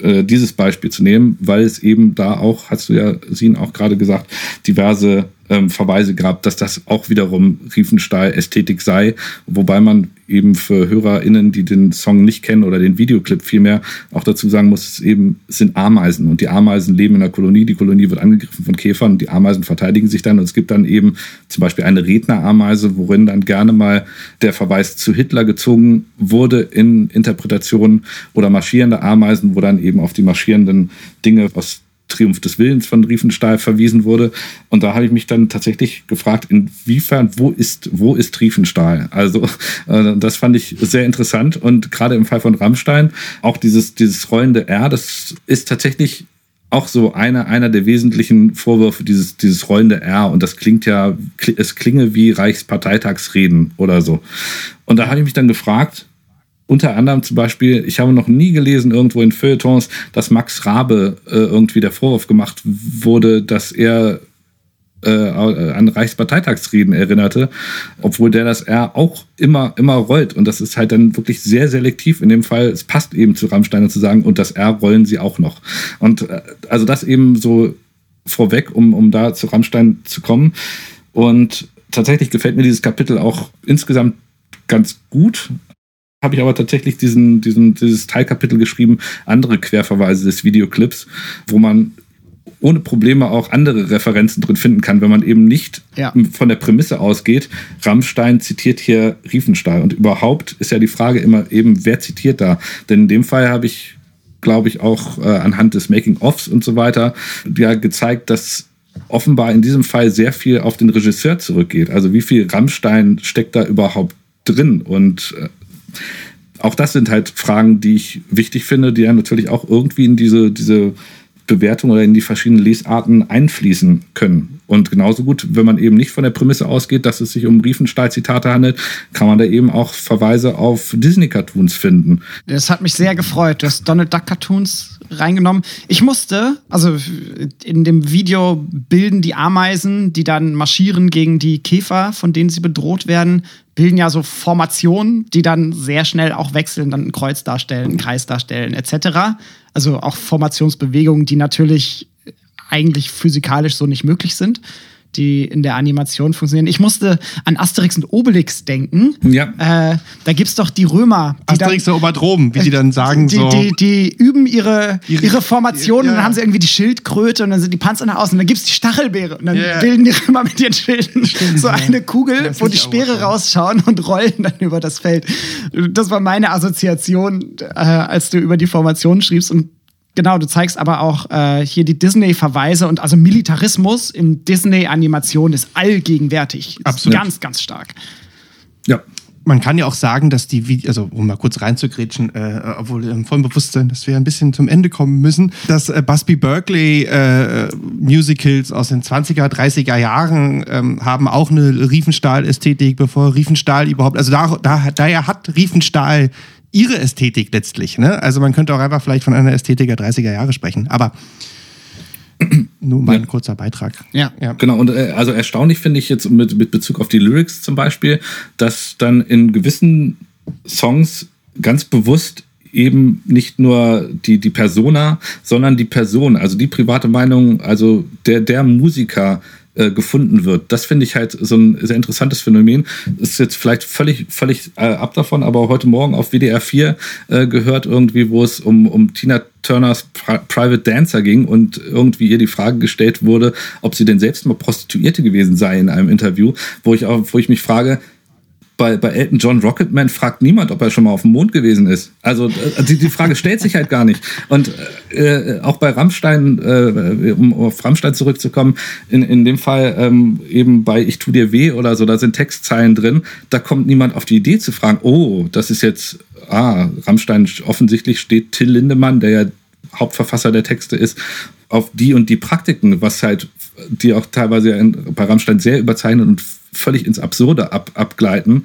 äh, dieses Beispiel zu nehmen, weil es eben da auch, hast du ja Sin auch gerade gesagt, diverse ähm, Verweise gab, dass das auch wiederum Riefenstahl-Ästhetik sei, wobei man eben für HörerInnen, die den Song nicht kennen oder den Videoclip vielmehr, auch dazu sagen muss, es eben sind Ameisen und die Ameisen leben in der Kolonie, die Kolonie wird angegriffen von Käfern die Ameisen verteidigen sich dann und es gibt dann eben zum Beispiel eine Rednerameise, worin dann gerne mal der Verweis zu Hitler gezogen wurde in Interpretationen oder marschierende Ameisen, wo dann eben auf die marschierenden Dinge aus Triumph des Willens von Riefenstahl verwiesen wurde. Und da habe ich mich dann tatsächlich gefragt, inwiefern, wo ist, wo ist Riefenstahl? Also äh, das fand ich sehr interessant. Und gerade im Fall von Rammstein, auch dieses, dieses rollende R, das ist tatsächlich auch so einer, einer der wesentlichen Vorwürfe, dieses, dieses rollende R. Und das klingt ja, es klinge wie Reichsparteitagsreden oder so. Und da habe ich mich dann gefragt, unter anderem zum Beispiel, ich habe noch nie gelesen irgendwo in Feuilletons, dass Max Rabe äh, irgendwie der Vorwurf gemacht wurde, dass er äh, an Reichsparteitagsreden erinnerte, obwohl der das R auch immer, immer rollt. Und das ist halt dann wirklich sehr selektiv in dem Fall. Es passt eben zu Rammsteiner zu sagen, und das R rollen sie auch noch. Und äh, also das eben so vorweg, um, um da zu Rammstein zu kommen. Und tatsächlich gefällt mir dieses Kapitel auch insgesamt ganz gut habe ich aber tatsächlich diesen, diesen, dieses Teilkapitel geschrieben, andere Querverweise des Videoclips, wo man ohne Probleme auch andere Referenzen drin finden kann, wenn man eben nicht ja. von der Prämisse ausgeht. Rammstein zitiert hier Riefenstahl. Und überhaupt ist ja die Frage immer eben, wer zitiert da? Denn in dem Fall habe ich, glaube ich, auch äh, anhand des Making-ofs und so weiter ja gezeigt, dass offenbar in diesem Fall sehr viel auf den Regisseur zurückgeht. Also wie viel Rammstein steckt da überhaupt drin? Und äh, auch das sind halt Fragen, die ich wichtig finde, die ja natürlich auch irgendwie in diese, diese Bewertung oder in die verschiedenen Lesarten einfließen können. Und genauso gut, wenn man eben nicht von der Prämisse ausgeht, dass es sich um Riefenstahl-Zitate handelt, kann man da eben auch Verweise auf Disney-Cartoons finden. Das hat mich sehr gefreut. Du hast Donald Duck-Cartoons reingenommen. Ich musste, also in dem Video bilden die Ameisen, die dann marschieren gegen die Käfer, von denen sie bedroht werden, bilden ja so Formationen, die dann sehr schnell auch wechseln, dann ein Kreuz darstellen, einen Kreis darstellen, etc. Also auch Formationsbewegungen, die natürlich eigentlich physikalisch so nicht möglich sind die in der Animation funktionieren. Ich musste an Asterix und Obelix denken. Ja. Äh, da gibt es doch die Römer. Die Asterix dann, und Oberdrom, wie die dann sagen die, so. Die, die üben ihre, Ihre- ihre Formationen ja. und dann haben sie irgendwie die Schildkröte und dann sind die Panzer nach außen und dann gibt es die Stachelbeere und dann ja. bilden die Römer mit ihren Schilden so ja. eine Kugel, wo die Speere rausschauen und rollen dann über das Feld. Das war meine Assoziation, äh, als du über die Formation schriebst und Genau, du zeigst aber auch äh, hier die Disney-Verweise und also Militarismus in Disney-Animation ist allgegenwärtig. Ist Absolut. Ganz, ganz stark. Ja. Man kann ja auch sagen, dass die, Vide- also um mal kurz reinzugrätschen, äh, obwohl im vollen Bewusstsein, dass wir ein bisschen zum Ende kommen müssen, dass äh, Busby Berkeley äh, Musicals aus den 20er, 30er Jahren ähm, haben auch eine Riefenstahl-Ästhetik, bevor Riefenstahl überhaupt, also da, da, daher hat Riefenstahl ihre Ästhetik letztlich. Ne? Also man könnte auch einfach vielleicht von einer Ästhetik der 30er Jahre sprechen, aber nur mal ein kurzer Beitrag. Ja. ja. Genau, und äh, also erstaunlich finde ich jetzt mit, mit Bezug auf die Lyrics zum Beispiel, dass dann in gewissen Songs ganz bewusst eben nicht nur die, die Persona, sondern die Person, also die private Meinung, also der, der Musiker äh, gefunden wird. Das finde ich halt so ein sehr interessantes Phänomen. Ist jetzt vielleicht völlig, völlig äh, ab davon, aber heute Morgen auf WDR 4 äh, gehört irgendwie, wo es um, um Tina Turners Pri Private Dancer ging und irgendwie ihr die Frage gestellt wurde, ob sie denn selbst mal Prostituierte gewesen sei in einem Interview, wo ich auch, wo ich mich frage, bei, bei Elton John Rocketman fragt niemand, ob er schon mal auf dem Mond gewesen ist. Also äh, die, die Frage stellt sich halt gar nicht. Und äh, auch bei Rammstein, äh, um auf Rammstein zurückzukommen, in, in dem Fall ähm, eben bei Ich tu dir weh oder so, da sind Textzeilen drin, da kommt niemand auf die Idee zu fragen, oh, das ist jetzt, ah, Rammstein, offensichtlich steht Till Lindemann, der ja Hauptverfasser der Texte ist, auf die und die Praktiken, was halt, die auch teilweise bei Rammstein sehr überzeichnet und völlig ins Absurde ab, abgleiten,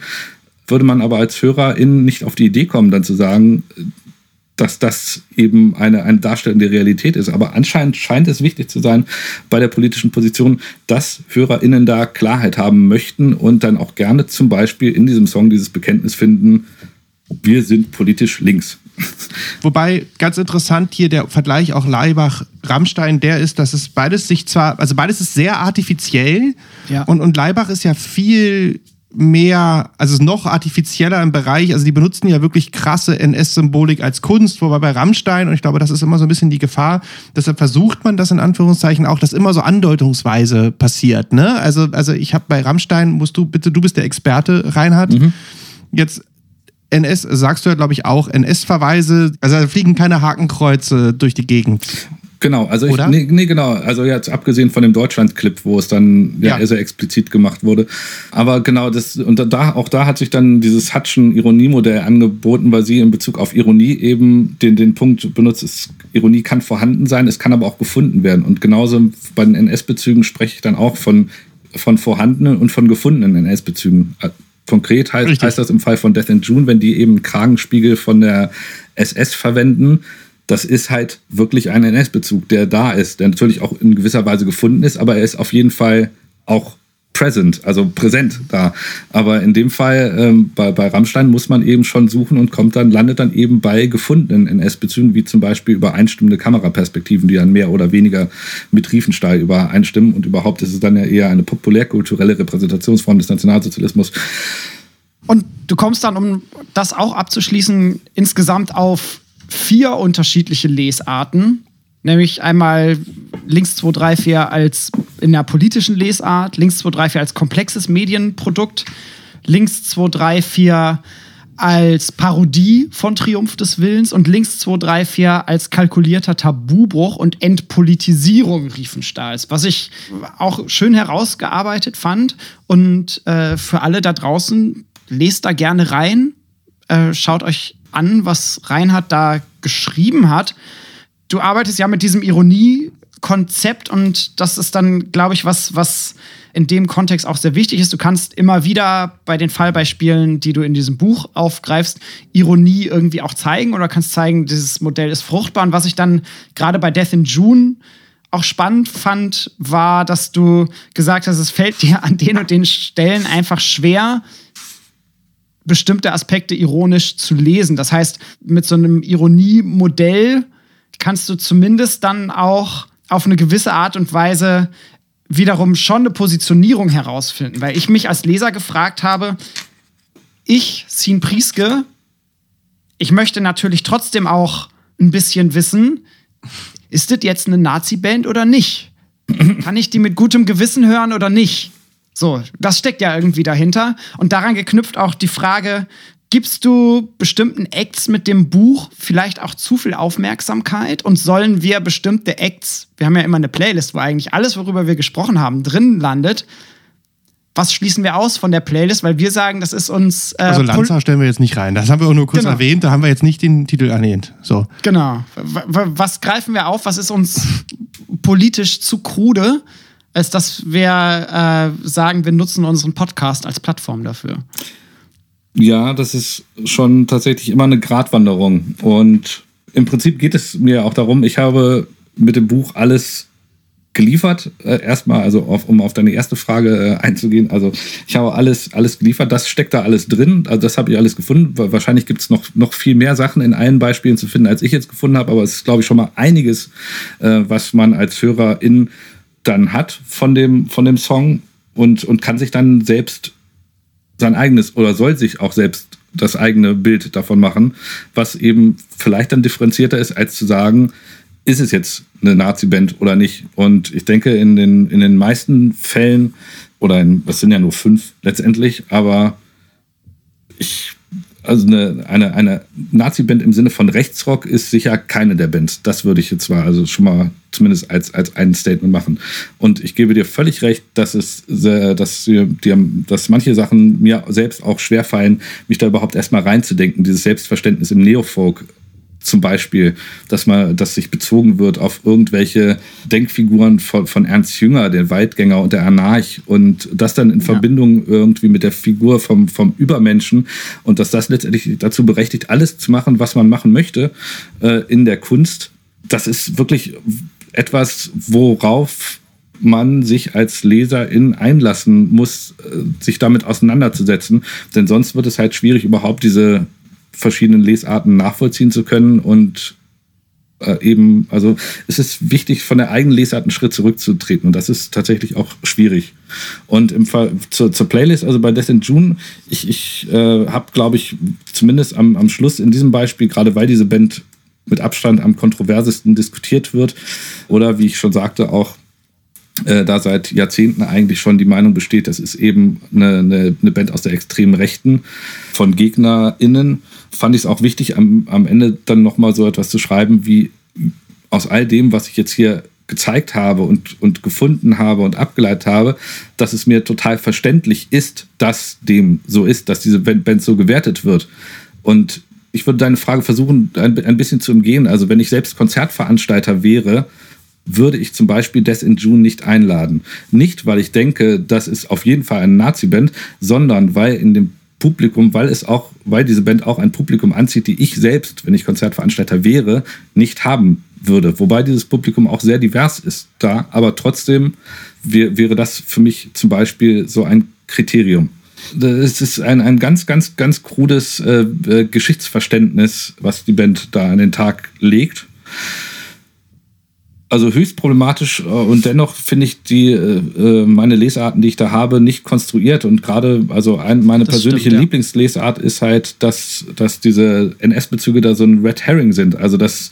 würde man aber als Hörerin nicht auf die Idee kommen, dann zu sagen, dass das eben eine, eine darstellende Realität ist. Aber anscheinend scheint es wichtig zu sein bei der politischen Position, dass HörerInnen da Klarheit haben möchten und dann auch gerne zum Beispiel in diesem Song dieses Bekenntnis finden, wir sind politisch links. Wobei ganz interessant hier der Vergleich auch Leibach-Rammstein, der ist, dass es beides sich zwar, also beides ist sehr artifiziell Ja. und, und Leibach ist ja viel mehr, also ist noch artifizieller im Bereich, also die benutzen ja wirklich krasse NS-Symbolik als Kunst, wobei bei Rammstein, und ich glaube, das ist immer so ein bisschen die Gefahr, deshalb versucht man das in Anführungszeichen auch, dass immer so andeutungsweise passiert, ne? Also, also ich habe bei Rammstein, musst du bitte, du bist der Experte, Reinhard, jetzt NS, sagst du ja, glaube ich, auch, NS-Verweise, also da fliegen keine Hakenkreuze durch die Gegend. Genau, also ich, nee, nee, genau, also jetzt abgesehen von dem Deutschland-Clip, wo es dann ja, Ja. sehr explizit gemacht wurde. Aber genau, das, und da, auch da hat sich dann dieses Hutschen-Ironie-Modell angeboten, weil sie in Bezug auf Ironie eben den, den Punkt benutzt, es, Ironie kann vorhanden sein, es kann aber auch gefunden werden. Und genauso bei den NS-Bezügen spreche ich dann auch von, von vorhandenen und von gefundenen NS-Bezügen. Konkret heißt, Richtig. heißt das im Fall von Death in June, wenn die eben einen Kragenspiegel von der SS verwenden, das ist halt wirklich ein NS-Bezug, der da ist, der natürlich auch in gewisser Weise gefunden ist, aber er ist auf jeden Fall auch present, also präsent da. Aber in dem Fall ähm, bei, bei Rammstein muss man eben schon suchen und kommt dann, landet dann eben bei gefundenen NS-Bezügen, wie zum Beispiel übereinstimmende Kameraperspektiven, die dann mehr oder weniger mit Riefenstahl übereinstimmen. Und überhaupt ist es dann ja eher eine populärkulturelle Repräsentationsform des Nationalsozialismus. Und du kommst dann, um das auch abzuschließen, insgesamt auf vier unterschiedliche Lesarten. Nämlich einmal links 2, 3, 4 als in der politischen Lesart, links 2, 3, 4 als komplexes Medienprodukt, links 2, 3, 4 als Parodie von Triumph des Willens und links 2, 3, 4 als kalkulierter Tabubruch und Entpolitisierung Riefenstahls, was ich auch schön herausgearbeitet fand. Und äh, für alle da draußen, lest da gerne rein, äh, schaut euch an, was Reinhard da geschrieben hat. Du arbeitest ja mit diesem Ironie-Konzept und das ist dann, glaube ich, was, was in dem Kontext auch sehr wichtig ist. Du kannst immer wieder bei den Fallbeispielen, die du in diesem Buch aufgreifst, Ironie irgendwie auch zeigen oder kannst zeigen, dieses Modell ist fruchtbar. Und was ich dann gerade bei Death in June auch spannend fand, war, dass du gesagt hast, es fällt dir an den und den Stellen einfach schwer, bestimmte Aspekte ironisch zu lesen. Das heißt, mit so einem Ironiemodell kannst du zumindest dann auch auf eine gewisse Art und Weise wiederum schon eine Positionierung herausfinden, weil ich mich als Leser gefragt habe, ich, Sin Prieske, ich möchte natürlich trotzdem auch ein bisschen wissen, ist das jetzt eine Nazi-Band oder nicht? Kann ich die mit gutem Gewissen hören oder nicht? So, das steckt ja irgendwie dahinter. Und daran geknüpft auch die Frage, Gibst du bestimmten Acts mit dem Buch vielleicht auch zu viel Aufmerksamkeit? Und sollen wir bestimmte Acts, wir haben ja immer eine Playlist, wo eigentlich alles, worüber wir gesprochen haben, drin landet. Was schließen wir aus von der Playlist? Weil wir sagen, das ist uns. Äh, also Lanza stellen wir jetzt nicht rein. Das haben wir auch nur kurz genau. erwähnt. Da haben wir jetzt nicht den Titel erwähnt. So. Genau. Was greifen wir auf? Was ist uns politisch zu krude, als dass wir äh, sagen, wir nutzen unseren Podcast als Plattform dafür? Ja, das ist schon tatsächlich immer eine Gratwanderung. Und im Prinzip geht es mir auch darum, ich habe mit dem Buch alles geliefert. Äh, erstmal, also auf, um auf deine erste Frage äh, einzugehen. Also ich habe alles, alles geliefert. Das steckt da alles drin. Also das habe ich alles gefunden. Wahrscheinlich gibt es noch, noch viel mehr Sachen in allen Beispielen zu finden, als ich jetzt gefunden habe. Aber es ist, glaube ich, schon mal einiges, äh, was man als Hörerin dann hat von dem, von dem Song und, und kann sich dann selbst sein eigenes oder soll sich auch selbst das eigene Bild davon machen, was eben vielleicht dann differenzierter ist, als zu sagen, ist es jetzt eine Nazi-Band oder nicht? Und ich denke, in den, in den meisten Fällen, oder in, das sind ja nur fünf letztendlich, aber ich also eine, eine, eine Nazi-Band im Sinne von Rechtsrock ist sicher keine der Bands. Das würde ich jetzt mal also schon mal zumindest als, als ein Statement machen. Und ich gebe dir völlig recht, dass es, dass, die, dass manche Sachen mir selbst auch schwerfallen, mich da überhaupt erstmal reinzudenken. Dieses Selbstverständnis im Neofolk zum Beispiel, dass man, dass sich bezogen wird auf irgendwelche Denkfiguren von, von Ernst Jünger, der Weitgänger und der Anarch und das dann in ja. Verbindung irgendwie mit der Figur vom, vom Übermenschen und dass das letztendlich dazu berechtigt, alles zu machen, was man machen möchte äh, in der Kunst. Das ist wirklich etwas, worauf man sich als Leserin einlassen muss, äh, sich damit auseinanderzusetzen. Denn sonst wird es halt schwierig, überhaupt diese verschiedenen Lesarten nachvollziehen zu können und äh, eben, also es ist wichtig, von der eigenen Lesart einen Schritt zurückzutreten und das ist tatsächlich auch schwierig. Und im Fall zur, zur Playlist, also bei Death in June, ich, ich äh, habe, glaube ich, zumindest am, am Schluss in diesem Beispiel, gerade weil diese Band mit Abstand am kontroversesten diskutiert wird oder wie ich schon sagte, auch äh, da seit Jahrzehnten eigentlich schon die Meinung besteht, das ist eben eine, eine, eine Band aus der extremen Rechten von GegnerInnen fand ich es auch wichtig, am, am Ende dann nochmal so etwas zu schreiben, wie aus all dem, was ich jetzt hier gezeigt habe und, und gefunden habe und abgeleitet habe, dass es mir total verständlich ist, dass dem so ist, dass diese Band so gewertet wird. Und ich würde deine Frage versuchen, ein, ein bisschen zu umgehen. Also wenn ich selbst Konzertveranstalter wäre, würde ich zum Beispiel Death in June nicht einladen. Nicht, weil ich denke, das ist auf jeden Fall eine Nazi-Band, sondern weil in dem Publikum, weil es auch, weil diese Band auch ein Publikum anzieht, die ich selbst, wenn ich Konzertveranstalter wäre, nicht haben würde. Wobei dieses Publikum auch sehr divers ist da, aber trotzdem wäre das für mich zum Beispiel so ein Kriterium. Das ist ein, ein ganz, ganz, ganz krudes äh, äh Geschichtsverständnis, was die Band da an den Tag legt also höchst problematisch äh, und dennoch finde ich die äh, äh, meine Lesarten, die ich da habe, nicht konstruiert und gerade also ein, meine das persönliche stimmt, ja. Lieblingslesart ist halt, dass dass diese NS-Bezüge da so ein Red Herring sind, also dass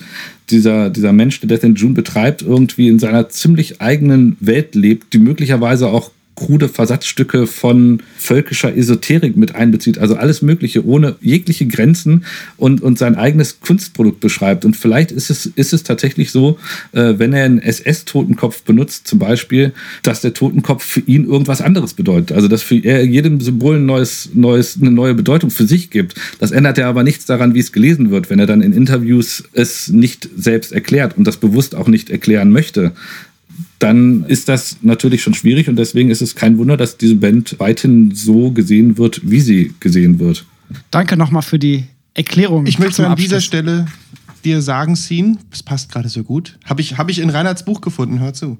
dieser dieser Mensch, der Death in June betreibt, irgendwie in seiner ziemlich eigenen Welt lebt, die möglicherweise auch krude Versatzstücke von völkischer Esoterik mit einbezieht, also alles Mögliche ohne jegliche Grenzen und, und sein eigenes Kunstprodukt beschreibt. Und vielleicht ist es, ist es tatsächlich so, äh, wenn er einen SS-Totenkopf benutzt, zum Beispiel, dass der Totenkopf für ihn irgendwas anderes bedeutet. Also dass für er jedem Symbol ein neues, neues, eine neue Bedeutung für sich gibt. Das ändert ja aber nichts daran, wie es gelesen wird, wenn er dann in Interviews es nicht selbst erklärt und das bewusst auch nicht erklären möchte dann ist das natürlich schon schwierig und deswegen ist es kein Wunder, dass diese Band weiterhin so gesehen wird, wie sie gesehen wird. Danke nochmal für die Erklärung. Ich möchte an dieser Stelle dir sagen, Scene, es passt gerade so gut, habe ich, hab ich in Reinhards Buch gefunden, hör zu.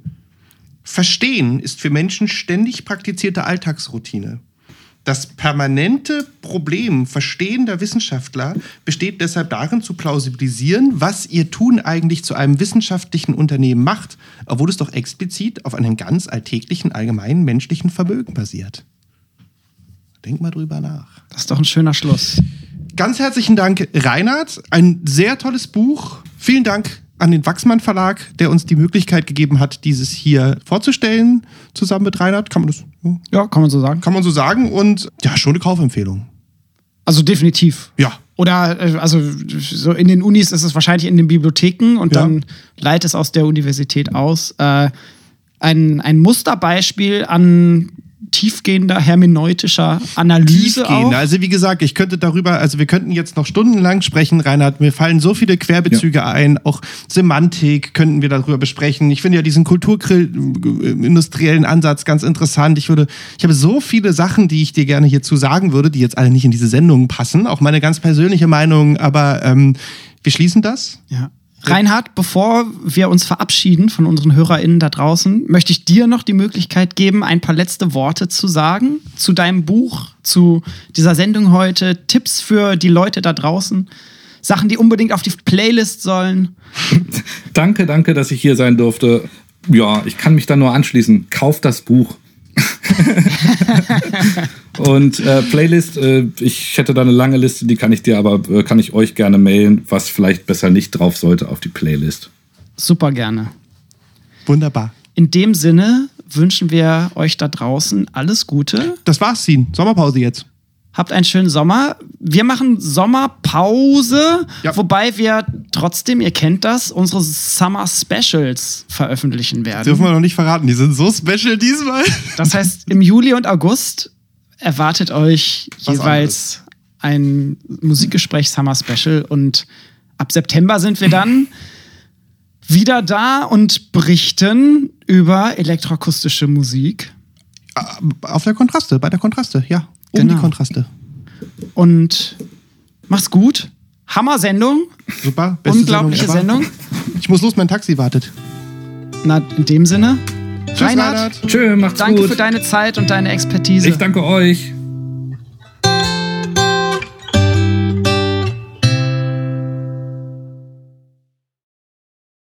Verstehen ist für Menschen ständig praktizierte Alltagsroutine. Das permanente Problem verstehender Wissenschaftler besteht deshalb darin, zu plausibilisieren, was ihr Tun eigentlich zu einem wissenschaftlichen Unternehmen macht, obwohl es doch explizit auf einem ganz alltäglichen, allgemeinen menschlichen Vermögen basiert. Denk mal drüber nach. Das ist doch ein schöner Schluss. Ganz herzlichen Dank, Reinhard. Ein sehr tolles Buch. Vielen Dank an den Wachsmann Verlag, der uns die Möglichkeit gegeben hat, dieses hier vorzustellen, zusammen mit Reinhard. Kann man das? Ja, kann man so sagen. Kann man so sagen. Und ja, schon eine Kaufempfehlung. Also definitiv. Ja. Oder äh, also so in den Unis ist es wahrscheinlich in den Bibliotheken und Ja. dann leitet es aus der Universität aus. Äh, ein, ein Musterbeispiel an tiefgehender hermeneutischer Analyse auch. Tiefgehend. Also wie gesagt, ich könnte darüber, also wir könnten jetzt noch stundenlang sprechen, Reinhard. Mir fallen so viele Querbezüge ein, auch Semantik könnten wir darüber besprechen. Ich finde ja diesen kulturindustriellen Ansatz ganz interessant. Ich würde, ich habe so viele Sachen, die ich dir gerne hierzu sagen würde, die jetzt alle nicht in diese Sendung passen. Auch meine ganz persönliche Meinung, aber ähm, wir schließen das. Ja. Reinhard, bevor wir uns verabschieden von unseren HörerInnen da draußen, möchte ich dir noch die Möglichkeit geben, ein paar letzte Worte zu sagen zu deinem Buch, zu dieser Sendung heute, Tipps für die Leute da draußen, Sachen, die unbedingt auf die Playlist sollen. Danke, danke, dass ich hier sein durfte. Ja, ich kann mich da nur anschließen. Kauft das Buch. Und äh, Playlist, äh, ich hätte da eine lange Liste, die kann ich dir aber, äh, kann ich euch gerne mailen, was vielleicht besser nicht drauf sollte auf die Playlist. Super gerne. Wunderbar. In dem Sinne wünschen wir euch da draußen alles Gute. Das war's, Sin. Sommerpause jetzt. Habt einen schönen Sommer. Wir machen Sommerpause, Ja. wobei wir trotzdem, ihr kennt das, unsere Summer Specials veröffentlichen werden. Dürfen wir noch nicht verraten. Die sind so special diesmal. Das heißt, im Juli und August erwartet euch Was jeweils ein Musikgespräch Summer Special und ab September sind wir dann wieder da und berichten über elektroakustische Musik. Auf der Kontraste, bei der Kontraste, ja. Um Genau. die Kontraste. Und mach's gut. Hammer-Sendung. Super. beste Unglaubliche ever. Sendung. Ich muss los, mein Taxi wartet. Na, in dem Sinne. Tschüss, Reinhard, Reinhard. Tschö, macht's danke gut. für deine Zeit und deine Expertise. ich danke euch.